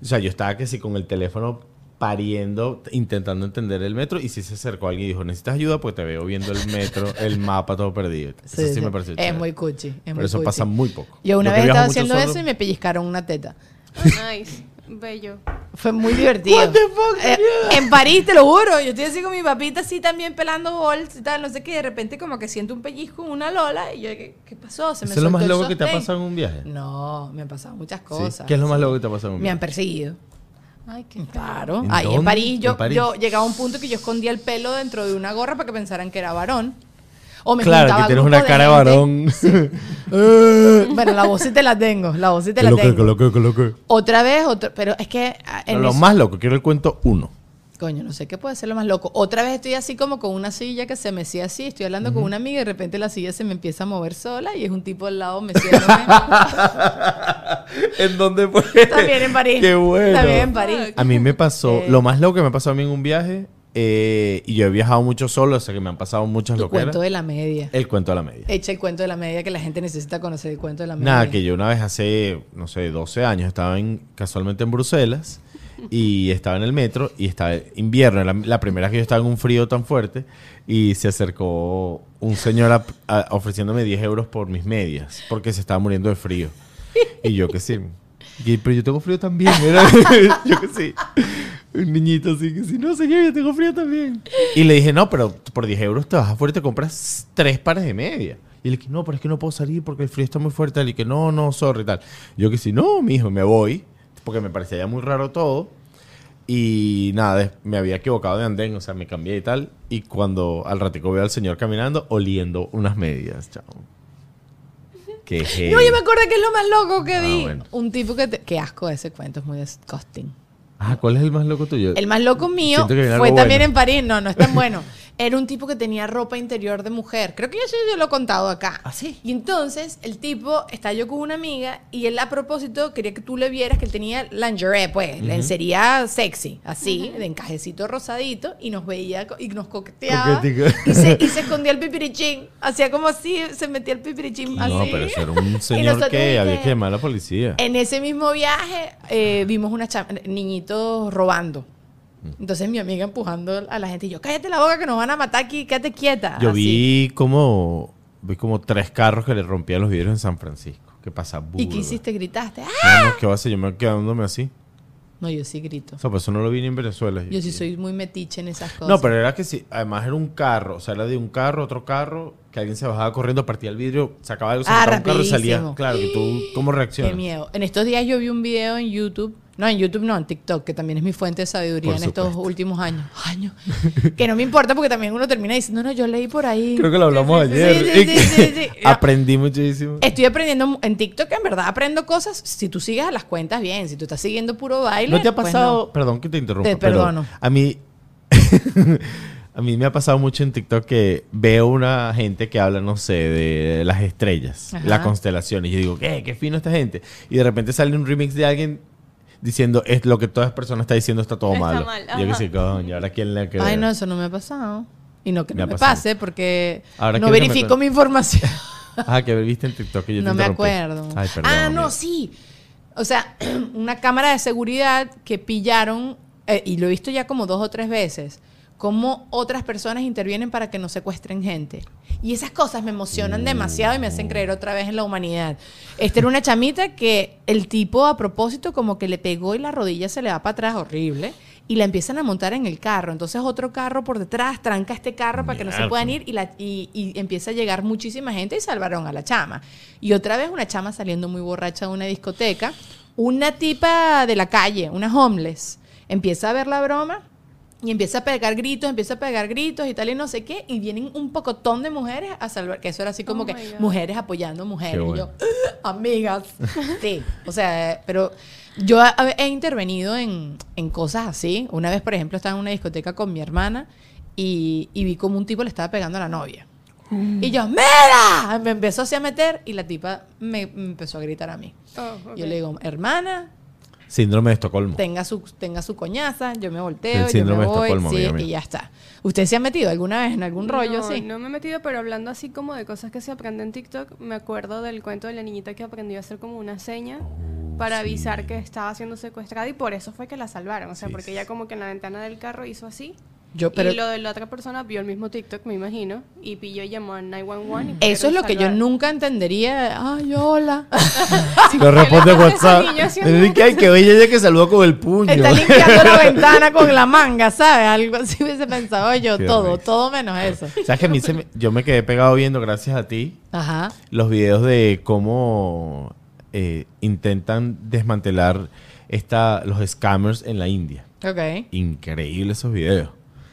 O sea, yo estaba que sí con el teléfono pariendo, intentando entender el metro y sí se acercó alguien y dijo, necesitas ayuda porque te veo viendo el metro, *laughs* el mapa todo perdido. Eso sí, me pareció Es chévere. muy cuchi. Es Pero muy eso cuchi. pasa muy poco. Yo una Yo vez estaba haciendo solo- eso y me pellizcaron una teta. *laughs* Nice. Bello. Fue muy divertido. Eh, en París, te lo juro. Yo estoy así con mi papita, así también pelando bols y tal. No sé qué. De repente, como que siento un pellizco en una lola. Y yo, ¿qué, qué pasó? Se me ¿Eso es lo más loco que te ha pasado en un viaje? No, me han pasado muchas Sí. cosas. ¿Qué es lo más sí. loco que te ha pasado en un Me han viaje? perseguido. Ay, qué Claro. ¿En Ahí en? París, yo, ¿En París? yo llegaba a un punto que yo escondía el pelo dentro de una gorra para que pensaran que era varón. O me Claro, que tienes una cara de varón. *laughs* *laughs* Bueno, la voz sí te la tengo. La voz sí te Qué la loco, tengo. qué loco, qué loco. Otra vez, otra, pero es que ah, en lo eso- más loco, quiero el cuento uno. Coño, no sé qué puede ser lo más loco. Otra vez estoy así como con una silla que se mecía así. Estoy hablando con una amiga y de repente la silla se me empieza a mover sola y es un tipo al lado meciéndome. *laughs* ¿En dónde fue? También en París. Qué bueno. También en París. A mí me pasó, Eh. lo más loco que me pasó a mí en un viaje, eh, y yo he viajado mucho solo, o sea que me han pasado muchas locuras. cuento de la media. El cuento de la media. Echa el cuento de la media que la gente necesita conocer el cuento de la media. Nada, que yo una vez hace, no sé, 12 años estaba en, casualmente en Bruselas y estaba en el metro y estaba invierno, era la primera vez que yo estaba en un frío tan fuerte y se acercó un señor a- a- ofreciéndome 10 euros por mis medias porque se estaba muriendo de frío. Y yo que sí. Y, pero yo tengo frío también. *laughs* Yo que sí. Un niñito así que sí. No, señor, yo tengo frío también. Y le dije, no, pero por 10 euros te vas afuera y te compras tres pares de media. Y le dije, no, pero es que no puedo salir porque el frío está muy fuerte. Y dije, no, no, sorry, tal. Yo que sí, no, mijo, me voy. Porque me parecía ya muy raro todo. Y nada, me había equivocado de andén, o sea, me cambié y tal. Y cuando al ratico veo al señor caminando, oliendo unas medias, chao. Qué. *laughs* No, yo me acuerdo que es lo más loco que Ah, vi. bueno. Un tipo que... te- Qué asco ese cuento, es muy disgusting. Ah, ¿cuál es el más loco tuyo? El más loco mío fue también bueno. en París. No, no es tan *laughs* bueno. Era un tipo que tenía ropa interior de mujer. Creo que yo yo lo he contado acá. ¿Ah, sí? Y entonces el tipo está yo con una amiga y él a propósito quería que tú le vieras que él tenía lingerie, pues, lencería sexy, así, de encajecito rosadito, y nos veía y nos coqueteaba. Y se, y se escondía el pipirichín. Hacía como así, se metía el pipirichín así. No, pero eso era un *laughs* señor que había que llamar a la policía. en ese mismo viaje eh, vimos unos niñitos robando. Entonces mi amiga empujando a la gente y yo, cállate la boca que nos van a matar aquí, quédate quieta. Yo Así. vi como vi como tres carros que le rompían los vidrios en San Francisco. ¿Qué pasa? ¿Y qué hiciste? ¿Gritaste? ¡Ah! No, no, ¿qué va a hacer? Yo me quedándome así. No, yo sí grito. O sea, pues eso no lo vi ni en Venezuela. Yo sí soy muy metiche en esas cosas. No, pero era que sí. Además era un carro. O sea, era de un carro, otro carro, que alguien se bajaba corriendo, partía el vidrio, sacaba algo, se Ah, un carro y salía. Claro, que tú, ¿cómo Qué reaccionas? miedo. En estos días yo vi un video en YouTube. No, en YouTube no, en TikTok, que también es mi fuente de sabiduría Por en estos supuesto. últimos años. *laughs* Años. *laughs* que no me importa porque también uno termina diciendo, no, yo leí por ahí. Creo que lo hablamos Sí, ayer. sí, sí, sí, sí. *laughs* Aprendí muchísimo. Estoy aprendiendo en TikTok, en verdad aprendo cosas. Si tú sigues a las cuentas bien, si tú estás siguiendo puro baile. ¿No te ha pues pasado? Perdón que te interrumpa. Te pero perdono. A mí. a mí me ha pasado mucho en TikTok que veo una gente que habla, no sé, de las estrellas, Ajá. las constelaciones. Y yo digo, ¿qué? ¿Qué fino esta gente? Y de repente sale un remix de alguien diciendo, es lo que todas las personas están diciendo está todo Está malo. mal, yo que sí, coño, ahora quién le Ay, no, eso no me ha pasado. Y no que Me no me, pasado. pase porque Ahora no me verifico mi información. *laughs* Ah, que viste en TikTok y yo te no me interrumpí. acuerdo. Ay, perdón. ah, no, sí. O sea, *clears throat* una cámara de seguridad que pillaron, eh, y lo he visto ya como dos o tres veces, cómo otras personas intervienen para que no secuestren gente. Y esas cosas me emocionan demasiado y me hacen creer otra vez en la humanidad. Esta era una chamita que el tipo a propósito como que le pegó y la rodilla se le va para atrás horrible y la empiezan a montar en el carro. Entonces otro carro por detrás tranca este carro para que no se puedan ir y, la, y, y empieza a llegar muchísima gente y salvaron a la chama. Y otra vez una chama saliendo muy borracha de una discoteca. Una tipa de la calle, una homeless, empieza a ver la broma y empieza a pegar gritos, empieza a pegar gritos y tal y no sé qué. Y vienen un pocotón de mujeres a salvar, que eso era así como Oh que mujeres apoyando mujeres. Qué Y bueno. yo, amigas. Sí, o sea, pero yo he, intervenido en, en cosas así. Una vez, por ejemplo, estaba en una discoteca con mi hermana y, y vi como un tipo le estaba pegando a la novia. Y yo, ¡Mira! Me empezó así a meter y la tipa me, me empezó a gritar a mí. Oh. Yo le digo, hermana, Síndrome de Estocolmo. tenga su, tenga su coñaza, yo me El volteo, yo síndrome me de voy, Estocolmo, sí, amiga mía. y ya está. ¿Usted se ha metido alguna vez en algún rollo no, así? No me he metido, pero hablando así como de cosas que se aprenden en TikTok, me acuerdo del cuento de la niñita que aprendió a hacer como una seña Oh, para avisar que estaba siendo secuestrada y por eso fue que la salvaron. O sea, Sí, porque sí, ella como que en la ventana del carro hizo así. Yo, pero y lo de la otra persona vio el mismo TikTok, me imagino, y pilló y llamó a 911. y eso es lo que yo nunca entendería. Ay, hola. *laughs* Lo responde WhatsApp. niño dije, ay, que bella ella que saludó con el puño. Está limpiando la *laughs* ventana con la manga, ¿sabes? Algo así hubiese pensado yo. Qué todo, risa. todo menos eso. ¿Sabes que a mí se me- yo me quedé pegado viendo, gracias a ti, Ajá. los videos de cómo eh, intentan desmantelar esta, los scammers en la India. Ok. Increíble esos videos.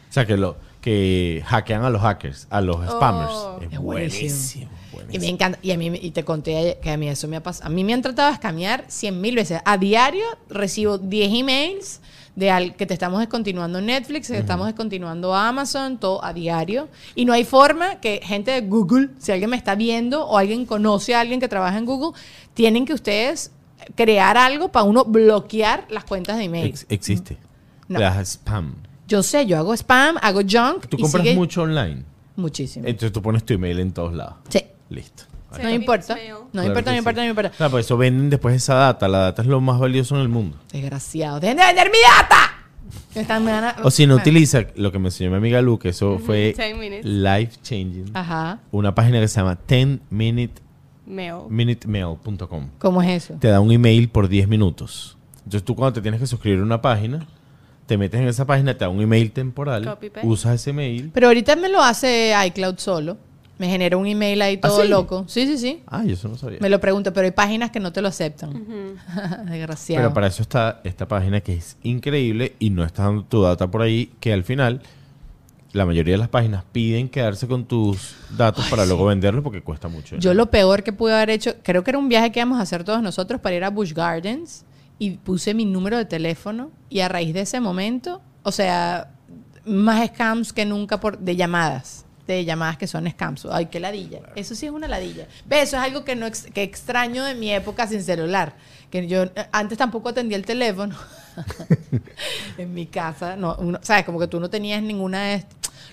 O sea, que, lo, que hackean a los hackers, a los spammers. Oh. es Es buenísimo. buenísimo. Y me encanta. Y a mí, y te conté que a mí eso me ha pasado. A mí me han tratado de escamear 100 mil veces. A diario recibo 10 emails de al, que te estamos descontinuando Netflix, que te estamos descontinuando Amazon, todo a diario. Y no hay forma que gente de Google, si alguien me está viendo o alguien conoce a alguien que trabaja en Google, tienen que ustedes crear algo para uno bloquear las cuentas de email. Ex- existe. No. Las spam. Yo sé, yo hago spam, hago junk. Tú y compras sigue- mucho online. Muchísimo. Entonces tú pones tu email en todos lados. sí. Listo. Sí, No me importa. Mail. No Claro importa, que no importa, sí. no me importa. Claro, pues eso venden después esa data. La data es lo más valioso en el mundo. Desgraciado. ¡Dejen de vender mi data! Me están- me van a- O si no utiliza lo que me enseñó mi amiga Lu, que eso fue minutes. life changing. Ajá. Una página que se llama 10minute, Mail. minutemail.com. ¿Cómo es eso? Te da un email por 10 minutos. Entonces tú cuando te tienes que suscribir a una página, te metes en esa página, te da un email temporal, usas ese mail. Pero ahorita me lo hace iCloud solo. Me genera un email ahí todo sí? loco. Sí, sí, sí. Ah, yo eso no sabía. Me lo pregunto, pero hay páginas que no te lo aceptan. *laughs* Desgraciado. Pero para eso está esta página que es increíble y no está dando tu data por ahí, que al final la mayoría de las páginas piden quedarse con tus datos para luego venderlos porque cuesta mucho. Yo lo peor que pude haber hecho, creo que era un viaje que íbamos a hacer todos nosotros para ir a Busch Gardens y puse mi número de teléfono y a raíz de ese momento, o sea, más scams que nunca por, de llamadas. De llamadas que son scams. Ay, qué ladilla. Eso sí es una ladilla. Ve, eso es algo que no que extraño de mi época sin celular. Que yo antes tampoco atendía el teléfono. *laughs* en mi casa, no, uno- sabes, como que tú no tenías ninguna de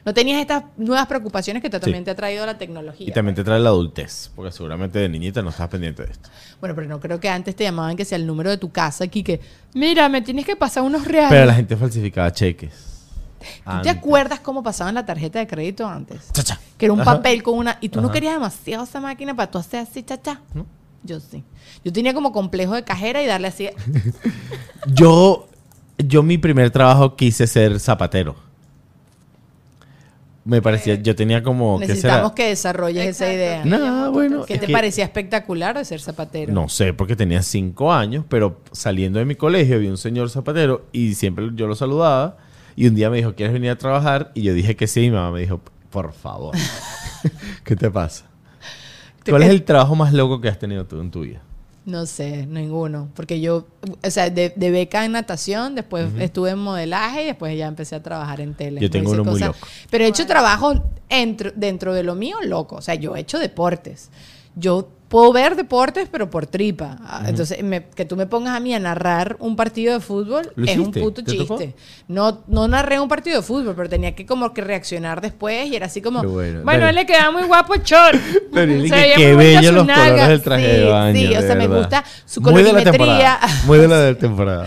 no tenías estas nuevas preocupaciones que te- también te ha traído la tecnología. Y también te trae la adultez, porque seguramente de niñita no estás pendiente de esto. Bueno, pero no creo que antes te llamaban que sea el número de tu casa aquí que, mira, me tienes que pasar unos reales. Pero la gente falsificaba cheques. ¿Tú te acuerdas cómo pasaban la tarjeta de crédito antes? Chacha. Que era un Ajá. papel con una... Y tú no querías demasiado esa máquina para tú hacer así, chacha. ¿No? Yo sí. Yo tenía como complejo de cajera y darle así... *laughs* Yo, yo mi primer trabajo quise ser zapatero. Me parecía, yo tenía como... Necesitamos que desarrolles esa idea. No, bueno. ¿Qué es te que- parecía espectacular de ser zapatero? No sé, porque tenía cinco años, pero saliendo de mi colegio vi un señor zapatero y siempre yo lo saludaba. Y un día me dijo, ¿quieres venir a trabajar? Y yo dije que sí. Y mi mamá me dijo, por favor. *laughs* ¿Qué te pasa? ¿Cuál es el trabajo más loco que has tenido tú en tu vida? No sé, ninguno. Porque yo, o sea, de, de beca en natación, después estuve en modelaje y después ya empecé a trabajar en tele. Yo tengo muy loco. Pero he hecho trabajo dentro, dentro de lo mío loco. O sea, yo he hecho deportes. Yo puedo ver deportes, pero por tripa. Ah, Entonces, me- que tú me pongas a mí a narrar un partido de fútbol ¿Lo es un puto chiste. No, no narré un partido de fútbol, pero tenía que como que reaccionar después y era así como... Bueno. Él le quedaba muy guapo el short. *laughs* Qué bello los colores del traje Sí, de baño. sí, o sea, me gusta su Muy de la colorimetría. temporada. Muy de la de *laughs* temporada.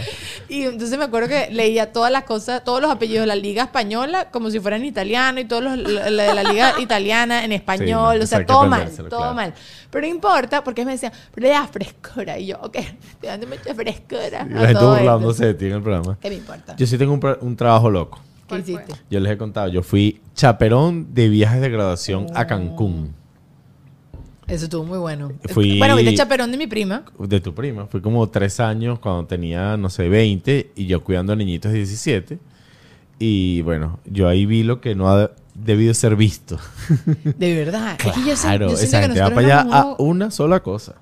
Y entonces me acuerdo que leía todas las cosas, todos los apellidos de la liga española como si fueran italiano y todos los la, la de la liga *laughs* italiana en español, no, o sea, todo mal, todo claro. mal. Pero no importa, porque me decían, pero le frescura. Y yo, ok, te dando mucha frescura. Y a la gente burlándose de ti en el programa. ¿Qué me importa? Yo sí tengo un, un trabajo loco. ¿Qué hiciste? Yo les he contado, yo fui chaperón de viajes de graduación a Cancún. Eso estuvo muy bueno. Fui- Bueno, viste chaperón de mi prima. De tu prima. Fui como tres años cuando tenía, no sé, 20 y yo cuidando a niñitos de 17. Y bueno, yo ahí vi lo que no ha debido ser visto. De verdad. es que yo, sé- Claro, yo esa que gente va para allá a una sola cosa.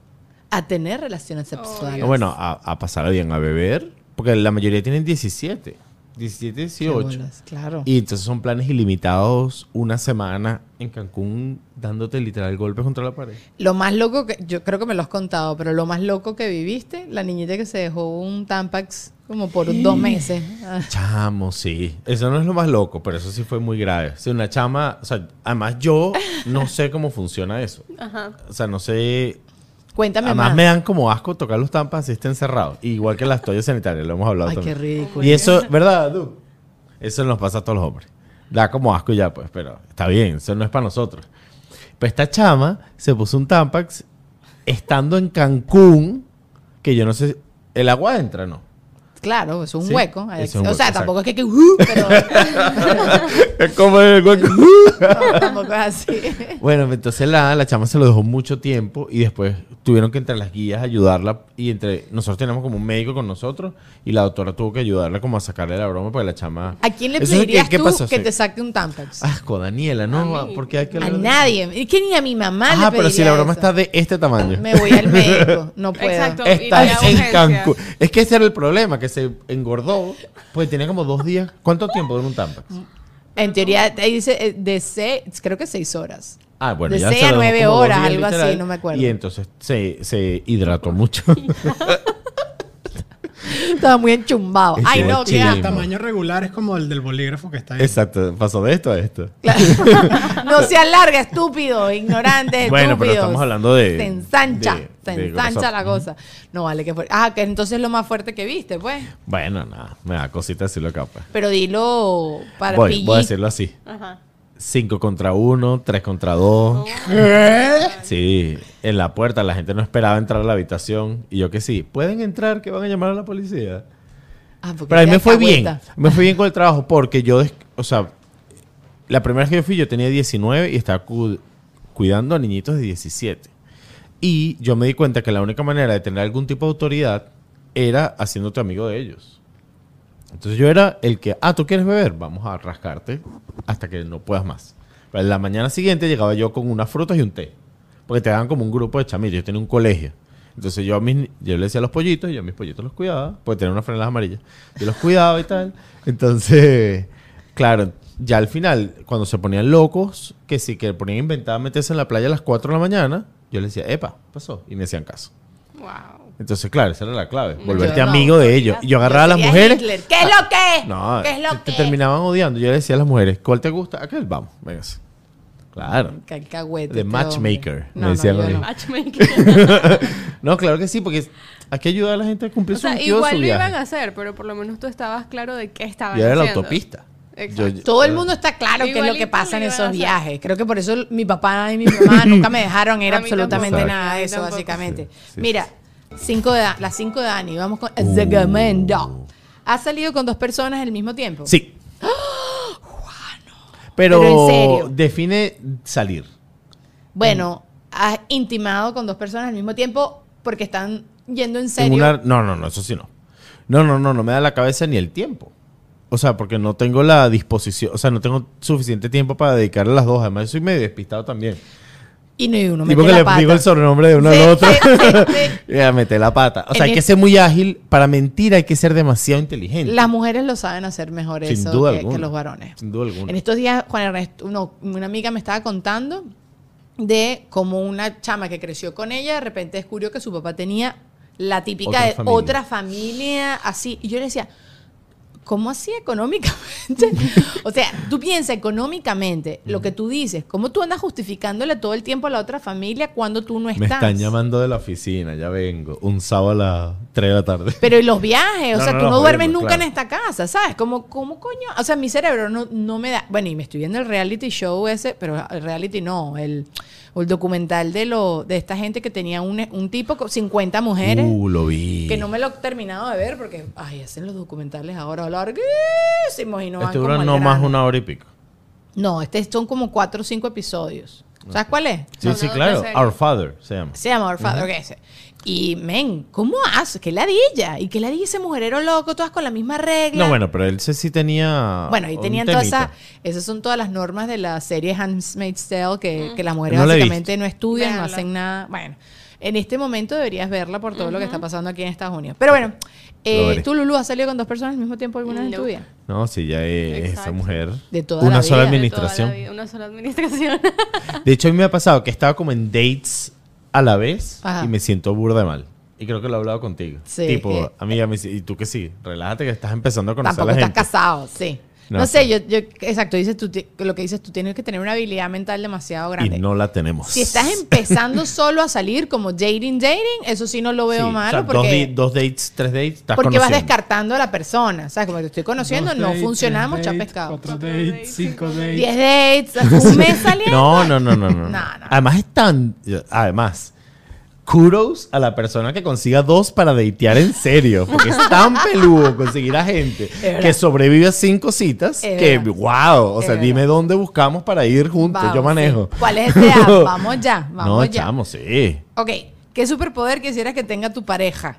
a tener relaciones sexuales. Bueno, a, a pasar bien, a beber. Porque la mayoría tienen 17. 17, Qué 18. bolas, Claro. Y entonces son planes ilimitados una semana en Cancún dándote literal golpes contra la pared. Lo más loco que, yo creo que me lo has contado, pero lo más loco que viviste, la niñita que se dejó un Tampax como por dos meses. *laughs* Chamo, sí. Eso no es lo más loco, pero eso sí fue muy grave. Si una chama, o sea, además yo no sé cómo funciona eso. Ajá. O sea, no sé. Cuéntame Además más. me dan como asco tocar los tampas si estén cerrados. Igual que las toallas sanitarias, lo hemos hablado Ay, qué ridículo. Y eso, ¿verdad, Du? Eso nos pasa a todos los hombres. Da como asco ya, pues, pero está bien, eso no es para nosotros. Pero esta chama se puso un Tampax estando en Cancún, que yo no sé, el agua entra, ¿no? Claro, es un Sí, hueco. es un o hueco, sea, exacto. tampoco es que, que uh, pero *laughs* Es como el hueco. *laughs* no, tampoco es así. Bueno, entonces la, la chama se lo dejó mucho tiempo y después tuvieron que entre las guías ayudarla y entre nosotros tenemos como un médico con nosotros y la doctora tuvo que ayudarla como a sacarle la broma porque la chama... ¿A quién le Eso es que- pedirías ¿qué tú pasó? que Sí. te saque un Tampax? Asco, Daniela, ¿no? Porque hay que a nadie. Es que ni a mi mamá Ajá, le pero si la pediría broma eso. está de este tamaño. Me voy al médico. No *laughs* puedo. Exacto. y Está la en. Cancún. Es que ese era el problema, que se engordó. Pues tenía como dos días. ¿Cuánto tiempo dura un Tampax? En teoría, ahí dice eh, de seis, creo que seis horas. Ah, bueno, De ya se a nueve horas, algo así, no me acuerdo. Y entonces se, se hidrató mucho. *laughs* Estaba muy enchumbado. Ay, no, qué. El tamaño regular es como el del bolígrafo que está ahí. Exacto, pasó de esto a esto. Claro. *laughs* no se alarga, estúpido, ignorante, Bueno, estúpido. pero estamos hablando de- Se ensancha, de- se de ensancha grosor. la cosa. No vale que fue. Ah, que entonces es lo más fuerte que viste, pues. Bueno, nada, me da cosita decirlo acá. Pues. Pero dilo para Voy, voy a decirlo así. Ajá. 5 contra 1, 3 contra 2. Sí, en la puerta la gente no esperaba entrar a la habitación. Y yo que sí, pueden entrar que van a llamar a la policía. Ah, porque Pero a mí me fue bien. Me fue bien con el trabajo porque yo, o sea, la primera vez que yo fui yo tenía 19 y estaba cu- cuidando a niñitos de 17. Y yo me di cuenta que la única manera de tener algún tipo de autoridad era haciéndote amigo de ellos. Entonces yo era el que, ah, ¿tú quieres beber? Vamos a rascarte hasta que no puedas más. Pero la mañana siguiente llegaba yo con unas frutas y un té. Porque te daban como un grupo de chamillos. Yo tenía un colegio. Entonces yo, a mis, yo le decía a los pollitos y yo a mis pollitos los cuidaba. Porque tenía unas franelas amarillas. Yo los cuidaba y tal. Entonces, claro, ya al final, cuando se ponían locos, que sí, que ponían inventadas meterse en la playa a las 4 de la mañana, yo les decía, epa, pasó. Y me hacían caso. Entonces, claro, esa era la clave. Volverte no, amigo de ellos. Y yo agarraba a las mujeres. Hitler. ¿Qué es lo que? No, ¿Qué es lo te, te que? terminaban odiando. Yo le decía a las mujeres, ¿cuál te gusta? Aquel, vamos, véngase. Claro. Qué alcahuete De este matchmaker, hombre. me No, no, yo mí. no. *laughs* No, claro que sí, porque hay que ayudar a la gente a cumplir o su sea, objetivo de igual su lo viaje. iban a hacer, pero por lo menos tú estabas claro de qué estaban Y era la haciendo. autopista. Exacto. Yo- Todo el mundo está claro qué es lo que pasa en esos viajes. Creo que por eso mi papá y mi mamá *laughs* nunca me dejaron ir absolutamente tampoco. nada de eso, básicamente. Sí, sí, Mira, cinco de, las 5 de Dani, vamos con Uh. Zegamendo. ¿Has salido con dos personas al mismo tiempo? Sí. *gasps* Pero, Pero en serio. define salir. Bueno, has intimado con dos personas al mismo tiempo porque están yendo en En serio. una- No, no, no, eso sí no. No, no, no, no me da la cabeza ni el tiempo. O sea, porque no tengo la disposición, o sea, no tengo suficiente tiempo para dedicarle a las dos. Además, yo soy medio despistado también. Y no, y uno mete la le pata. digo el sobrenombre de uno Sí, al otro. sí, sí. *laughs* Ya mete la pata. O sea, En hay que ser muy ágil. Para mentir hay que ser demasiado inteligente. Las mujeres lo saben hacer mejor Sin eso duda que, alguna. que los varones. Sin duda alguna. En estos días, Juan Ernesto, una amiga me estaba contando de cómo una chama que creció con ella de repente descubrió que su papá tenía la típica Otra de familia. otra familia así. Y yo le decía, ¿cómo así económicamente? *laughs* o sea, tú piensas económicamente lo que tú dices, ¿cómo tú andas justificándole todo el tiempo a la otra familia cuando tú no estás? Me están llamando de la oficina, ya vengo. Un sábado a las 3 de la tarde. Pero y los viajes, o No, sea, no, tú no, no duermes nunca claro. en esta casa, ¿sabes? Como, ¿Cómo coño? O sea, mi cerebro no, no me da. Bueno, y me estoy viendo el reality show ese, pero el reality no, el, o el documental de lo de esta gente que tenía un, un tipo con 50 mujeres. Uh, lo vi. Que no me lo he terminado de ver porque, ay, hacen los documentales ahora larguísimos y no van Este como dura al no más una hora y pico. No, este son como cuatro o cinco episodios. ¿Sabes cuál es? Sí, No, sí, no, claro. Our Father se llama. Se llama Our Father, ok, ese. Y, men, ¿cómo hace? ¿Qué ladilla? ¿Y qué ladilla ese mujerero loco, todas con la misma regla? No, bueno, pero él sí, sí tenía. Bueno, y tenían todas esas, esas son todas las normas de la serie Handmaid's Tale, que, que las mujeres No la he básicamente no estudian, no hacen nada. Bueno, en este momento deberías verla por todo lo que está pasando aquí en Estados Unidos. Pero bueno, eh, tú, Lulu, has salido con dos personas al mismo tiempo alguna vez en tu No. vida. No, sí, ya es esa mujer. De toda Una la sola vida. De toda la administración. vida, Una sola administración. De hecho, a mí me ha pasado que estaba como en dates a la vez Ajá. y me siento burda de mal. Y creo que lo he hablado contigo. Sí, Tipo, amiga, me dice, y tú que sí, relájate que estás empezando a conocer Tampoco a la estás gente. casado, sí. No, No, sé, sí. yo, yo, exacto, dices tú, lo que dices tú tienes que tener una habilidad mental demasiado grande. Y no la tenemos. Si estás empezando *laughs* solo a salir como dating, dating, eso sí no lo veo Sí, o malo sea, dos, porque... di- dos dates, tres dates, estás Porque vas descartando a la persona. ¿Sabes? Como te estoy conociendo, Dos no dates, funcionamos, dates, pescado. Cuatro dates, cinco dates. 10 dates, *laughs* un mes saliendo. No, no, no, no, no. No, *laughs* no. Además están, además, kudos a la persona que consiga dos para datear en serio, porque es tan *laughs* peludo conseguir a gente que sobrevive a cinco citas Es que, verdad. wow, o Es sea, verdad. dime dónde buscamos para ir juntos, Vamos, yo manejo. sí. ¿Cuál es este app? *laughs* Vamos ya, vamos no, ya. chamo, sí. Ok, ¿qué superpoder quisieras que tenga tu pareja?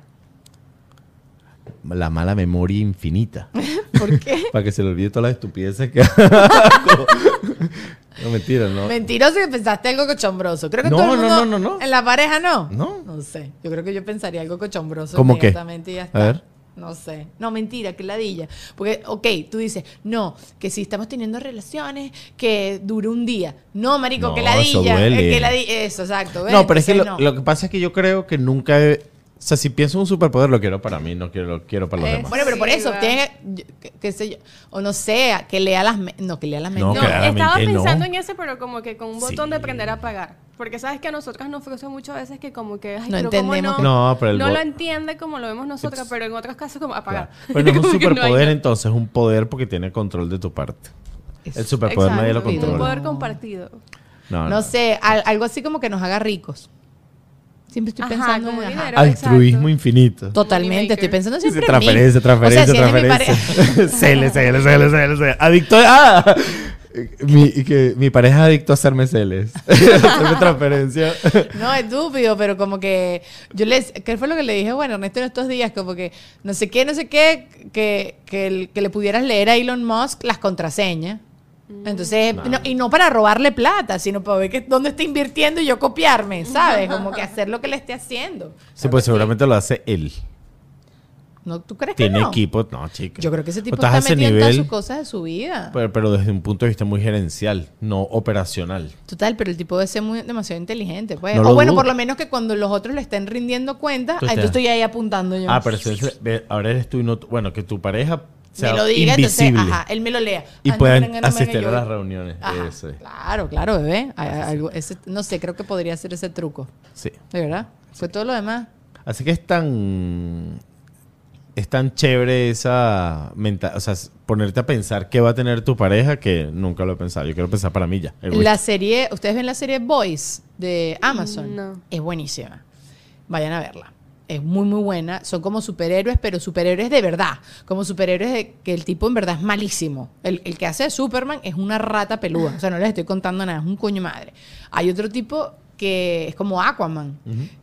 La mala memoria infinita. *laughs* ¿Por qué? *laughs* para que se le olvide todas las estupideces que hago. *laughs* No, mentira, no. Mentiroso que pensaste algo cochombroso. Creo que No, todo el no, mundo no, no, no. en la pareja no. No. No sé. Yo creo que yo pensaría algo cochombroso ¿Cómo qué? inmediatamente y ya está. A ver. No sé. No, mentira, que ladilla. Porque, ok, tú dices, no, que si estamos teniendo relaciones, que dure un día. No, marico, No, que eso ladilla. duele. eh, que ladilla. Eso, exacto. ¿ves? No, pero es que lo, no. lo que pasa es que yo creo que nunca he... O sea, si pienso en un superpoder, lo quiero para mí, no quiero, lo quiero para los Eh, demás. Bueno, pero por eso, tiene que, sé yo, o no sé, que lea las, me- no, que lea las mentes. No, estaba pensando en ese, pero como que con un botón de aprender a apagar. Porque sabes que a nosotras nos frustra muchas veces que como que, ay, No pero como entendemos no, que- No, pero el no bo- lo entiende como lo vemos nosotras, It's- pero en otros casos como apagar. Claro. Pero no es *laughs* un que superpoder, entonces es un poder porque tiene control de tu parte. El superpoder nadie lo Exacto, Un controla. poder compartido. No, No sé, al- algo así como que nos haga ricos. Siempre estoy Ajá, pensando como en- ajá. dinero. Altruismo exacto. infinito. Totalmente, estoy pensando siempre en mí. transferencia, transferencia, es *laughs* transferencia. Cele, cele, cele, cele, cele. Adicto a... ¡Ah! Mi, que mi pareja es adicto a hacerme celes. *laughs* hacerme transferencia. No, estúpido, pero como que yo les, ¿qué fue lo que le dije? Bueno, Ernesto en estos días, como que no sé qué, no sé qué, que, que, el- que le pudieras leer a Elon Musk las contraseñas. Entonces, no- y no para robarle plata, sino para ver que, dónde está invirtiendo y yo copiarme, ¿sabes? Como que hacer lo que le esté haciendo. Sí, pues seguramente lo hace él. ¿No, ¿Tú crees que Tiene no? equipo. No, chica. Yo creo que ese tipo está metido en todas nivel, sus cosas de su vida. Pero, pero desde un punto de vista muy gerencial, no operacional. Total, pero el tipo debe ser muy, demasiado inteligente, pues. No o bueno, dudo. por lo menos que cuando los otros le estén rindiendo cuenta, yo estoy ahí apuntando yo. Ah, pero eso es- ve, ahora eres tú y no Bueno, que tu pareja me lo diga, invisible. entonces, ajá, él me lo lea. Y Ah, no, puedan no, asistir yo a las reuniones. Ajá, Eso es. Claro, claro, bebé. Algo- ese- no sé, creo que podría ser ese truco. Sí. ¿De verdad? Fue todo lo demás. Así que es tan. Es tan chévere esa mental. O sea, ponerte a pensar qué va a tener tu pareja que nunca lo he pensado. Yo quiero pensar para mí ya. La serie, ¿ustedes ven la serie Boys de Amazon? No. Es buenísima. Vayan a verla. Es muy, muy buena. Son como superhéroes, pero superhéroes de verdad. Como superhéroes de que el tipo en verdad es malísimo. El, el que hace de Superman es una rata peluda. O sea, no les estoy contando nada. Es un coño madre. Hay otro tipo que es como Aquaman.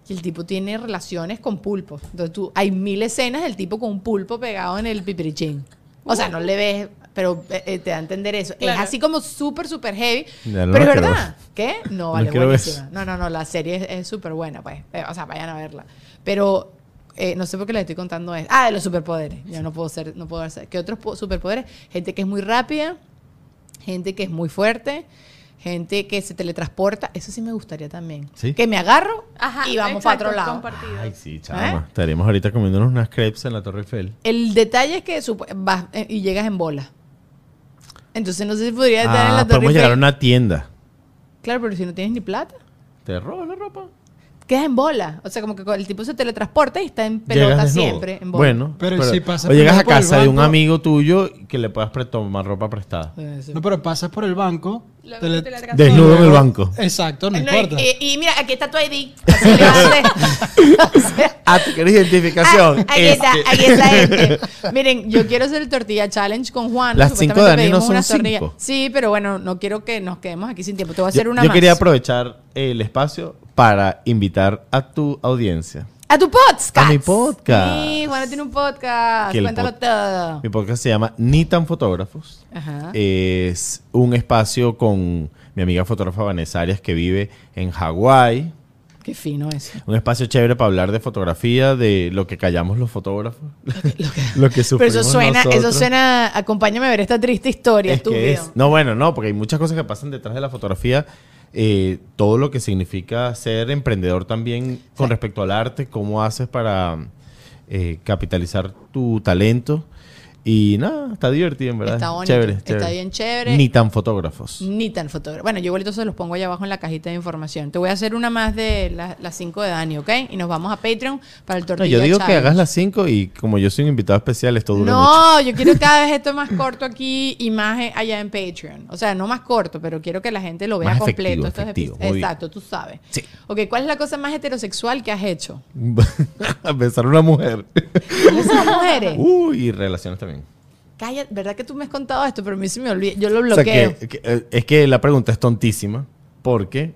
Y el tipo tiene relaciones con pulpos. Entonces tú, hay mil escenas del tipo con un pulpo pegado en el pipirichín. O sea, no le ves, pero eh, eh, te da a entender eso. Claro. Es así como súper, súper heavy. Ya no pero es verdad. ¿Qué? No, No vale, ver. buenísima. No, no, no, la serie es- es súper buena, pues. Eh, O sea, vayan a verla. Pero eh, no sé por qué les estoy contando esto. Ah, de los superpoderes. Yo no puedo ser, no puedo hacer. ¿Qué otros po- superpoderes? Gente que es muy rápida, gente que es muy fuerte, gente que se teletransporta. Eso sí me gustaría también. ¿Sí? Que me agarro Ajá, y vamos para otro lado. compartido. Ay, sí, chama. ¿Eh? Estaríamos ahorita comiéndonos unas crepes en la Torre Eiffel. El detalle es que vas eh, y llegas en bola. Entonces no sé si podría estar en Ah, la Torre podemos llegar a Eiffel. una tienda. Claro, pero si no tienes ni plata. Te robas la ropa. Quedas en bola. O sea, como que el tipo se teletransporta y está en pelota siempre. En bola. Bueno, Pero si pasas o llegas a casa de un amigo tuyo que le puedas tomar ropa prestada. No, pero pasas por el banco. Luego te le- te la Desnudo en el banco. Exacto, no, No, importa. y, y mira, aquí está tu ID. Así le. O sea, *laughs* Ah, ¿tú quieres identificación? Ah, aquí está, Este. aquí está este. *laughs* Miren, yo quiero hacer el tortilla challenge con Juan. Las cinco de Dani no son cinco. Sí, pero bueno, no quiero que nos quedemos aquí sin tiempo. Te voy a hacer Yo, una yo más. quería aprovechar el espacio para invitar a tu audiencia. A tu podcast. A mi podcast. Sí, Juan tiene un podcast. Que Cuéntalo pod- todo. Mi podcast se llama Ni tan fotógrafos. Ajá. Es un espacio con mi amiga fotógrafa Vanessa Arias que vive en Hawái. Qué fino eso. Un espacio chévere para hablar de fotografía, de lo que callamos los fotógrafos. lo que *laughs* Pero sufrimos eso suena, eso suena, acompáñame a ver esta triste historia, Es que estúpido. es- no, bueno, no, porque hay muchas cosas que pasan detrás de la fotografía. Eh, todo lo que significa ser emprendedor también con respecto al arte, cómo haces para eh, capitalizar tu talento. Y nada, está divertido, en verdad. Está bonito, Chévere, está chévere. bien chévere. Ni tan fotógrafos. Ni tan fotógrafo. Bueno, yo igualito se los pongo allá abajo en la cajita de información. Te voy a hacer una más de la- las 5 de Dani, ¿ok? Y nos vamos a Patreon para el No, tortilla yo digo que hagas las 5 y como yo soy un invitado especial, esto dura mucho. No, yo quiero cada vez esto más corto aquí y más eh, allá en Patreon. O sea, no más corto, pero quiero que la gente lo vea Más completo. efectivo, Estos efectivo. Exacto, tú sabes. Sí. Ok, ¿cuál es la cosa más heterosexual que has hecho? *laughs* a besar a una mujer. ¿Cuáles son las mujeres? Uy, y relaciones también. Calla, ¿verdad que tú me has contado esto? Pero a mí se me olvida. Yo lo O sea, bloqueo. que- que, eh, es que la pregunta es tontísima porque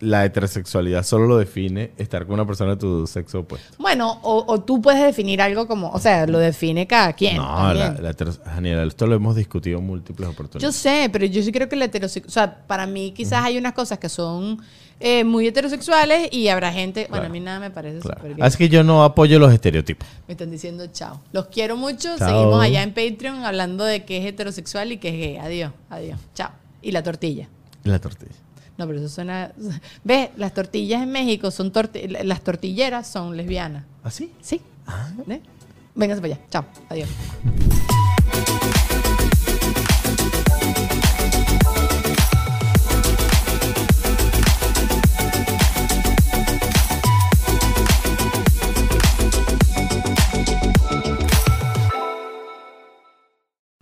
la heterosexualidad solo lo define estar con una persona de tu sexo opuesto. Bueno, o, o tú puedes definir algo como, o sea, lo define cada quien. no, la, la Daniela, esto lo hemos discutido en múltiples Yo oportunidades. sé, pero yo sí creo que la heterosexual, o sea, para mí quizás hay unas cosas que son eh, muy heterosexuales y habrá gente, bueno, Claro. a mí nada me parece Claro. súper. Así que yo no apoyo los estereotipos. Me están diciendo chao. Los quiero mucho. Chao. Seguimos allá en Patreon hablando de qué es heterosexual y qué es gay. Adiós, adiós. Chao. Y la tortilla. La tortilla. No, pero eso suena... *laughs* ¿Ves? Las tortillas en México son... torti- Las tortilleras son lesbianas. ¿Así? ¿Sí? ¿Eh? Vénganse para allá. Chao. Adiós.